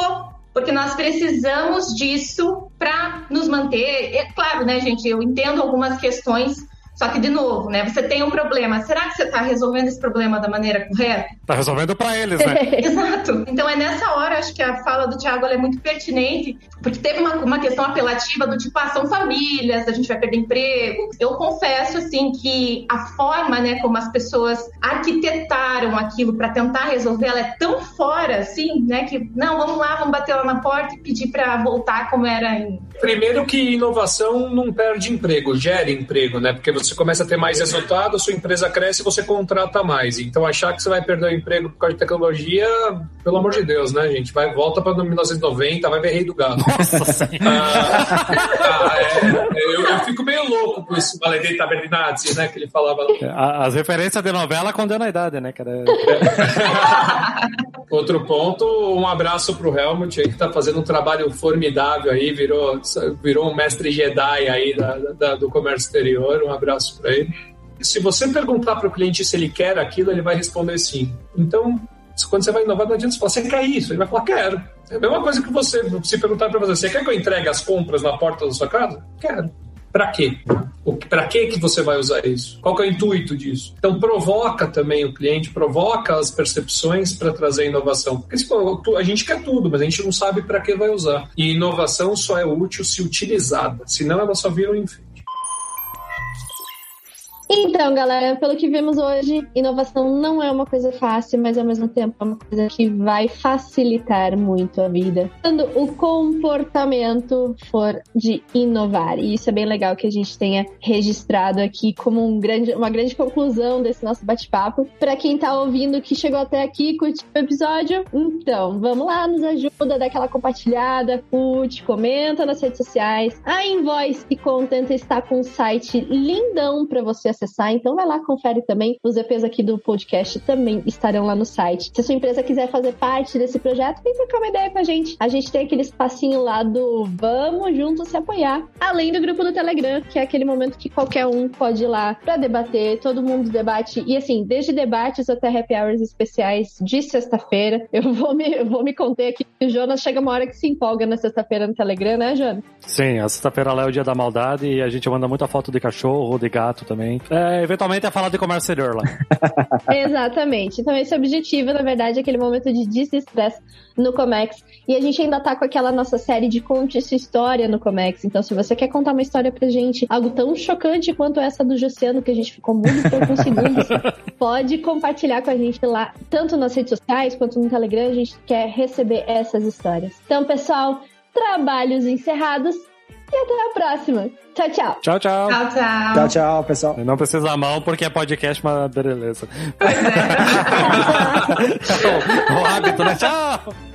porque nós precisamos disso para nos manter. É claro, né, gente? Eu entendo algumas questões, só que, de novo, né? Você tem um problema. Será que você está resolvendo esse problema da maneira correta? Tá resolvendo pra eles, né? Exato. Então é nessa hora, acho que a fala do Thiago ela é muito pertinente, porque teve uma, uma questão apelativa do tipo, ah, são famílias, a gente vai perder emprego. Eu confesso, assim, que a forma, né, como as pessoas arquitetaram aquilo para tentar resolver, ela é tão fora, assim, né, que, não, vamos lá, vamos bater lá na porta e pedir para voltar como era em... Primeiro que inovação não perde emprego, gera emprego, né? Porque você começa a ter mais resultado, a sua empresa cresce e você contrata mais. Então achar que você vai perder o emprego por causa de tecnologia, pelo amor de Deus, né, gente? Vai, volta para 1990, vai ver Rei do Gado. Nossa. Ah, ah, é, eu, eu fico meio louco com isso, Maledei Tabernazzi, né? Que ele falava. A- As referências de novela condenam a idade, né, cara? Outro ponto, um abraço pro Helmut aí, que tá fazendo um trabalho formidável aí, virou, virou um mestre Jedi aí da, da- do comércio exterior. Um abraço para ele. Se você perguntar para o cliente se ele quer aquilo, ele vai responder sim. Então, quando você vai inovar, não adianta você falar, você quer isso? Ele vai falar, quero. É a mesma coisa que você, se perguntar para você, você quer que eu entregue as compras na porta da sua casa? Quero. Para quê? Para que que você vai usar isso? Qual é o intuito disso? Então provoca também o cliente, provoca as percepções para trazer inovação. Porque se a gente quer tudo, mas a gente não sabe para que vai usar. E inovação só é útil se utilizada, senão ela só vira um enfeite. Então, galera, pelo que vimos hoje, inovação não é uma coisa fácil, mas ao mesmo tempo é uma coisa que vai facilitar muito a vida. Quando o comportamento for de inovar. E isso é bem legal que a gente tenha registrado aqui como um grande, uma grande conclusão desse nosso bate-papo. Para quem tá ouvindo que chegou até aqui, curtiu o episódio, então vamos lá, nos ajuda, dá aquela compartilhada, curte, comenta nas redes sociais. A Invoice e Content está com um site lindão para você acessar, então vai lá, confere também. Os EPs aqui do podcast também estarão lá no site. Se a sua empresa quiser fazer parte desse projeto, vem trocar uma ideia com a gente. A gente tem aquele espacinho lá do Vamos Juntos Se Apoiar, além do grupo do Telegram, que é aquele momento que qualquer um pode ir lá para debater, todo mundo debate. E assim, desde debates até happy hours especiais de sexta-feira. Eu vou me, eu vou me conter aqui o Jonas chega uma hora que se empolga na sexta-feira no Telegram, né, Jonas? Sim, a sexta-feira lá é o dia da maldade e a gente manda muita foto de cachorro, de gato também. É, eventualmente é falar de comércio exterior lá. Exatamente. Então esse objetivo, na verdade, é aquele momento de desestresse no Comex. E a gente ainda tá com aquela nossa série de Conte Sua História no Comex. Então, se você quer contar uma história pra gente, algo tão chocante quanto essa do Jussiano, que a gente ficou por alguns segundos, pode compartilhar com a gente lá, tanto nas redes sociais quanto no Telegram. A gente quer receber essas histórias. Então, pessoal, trabalhos encerrados e até a próxima. Tchau, tchau. Tchau, tchau. Tchau, tchau. Tchau, tchau, pessoal. Não precisa mão porque é podcast, mas beleza. Pois é. o hábito, né? Tchau.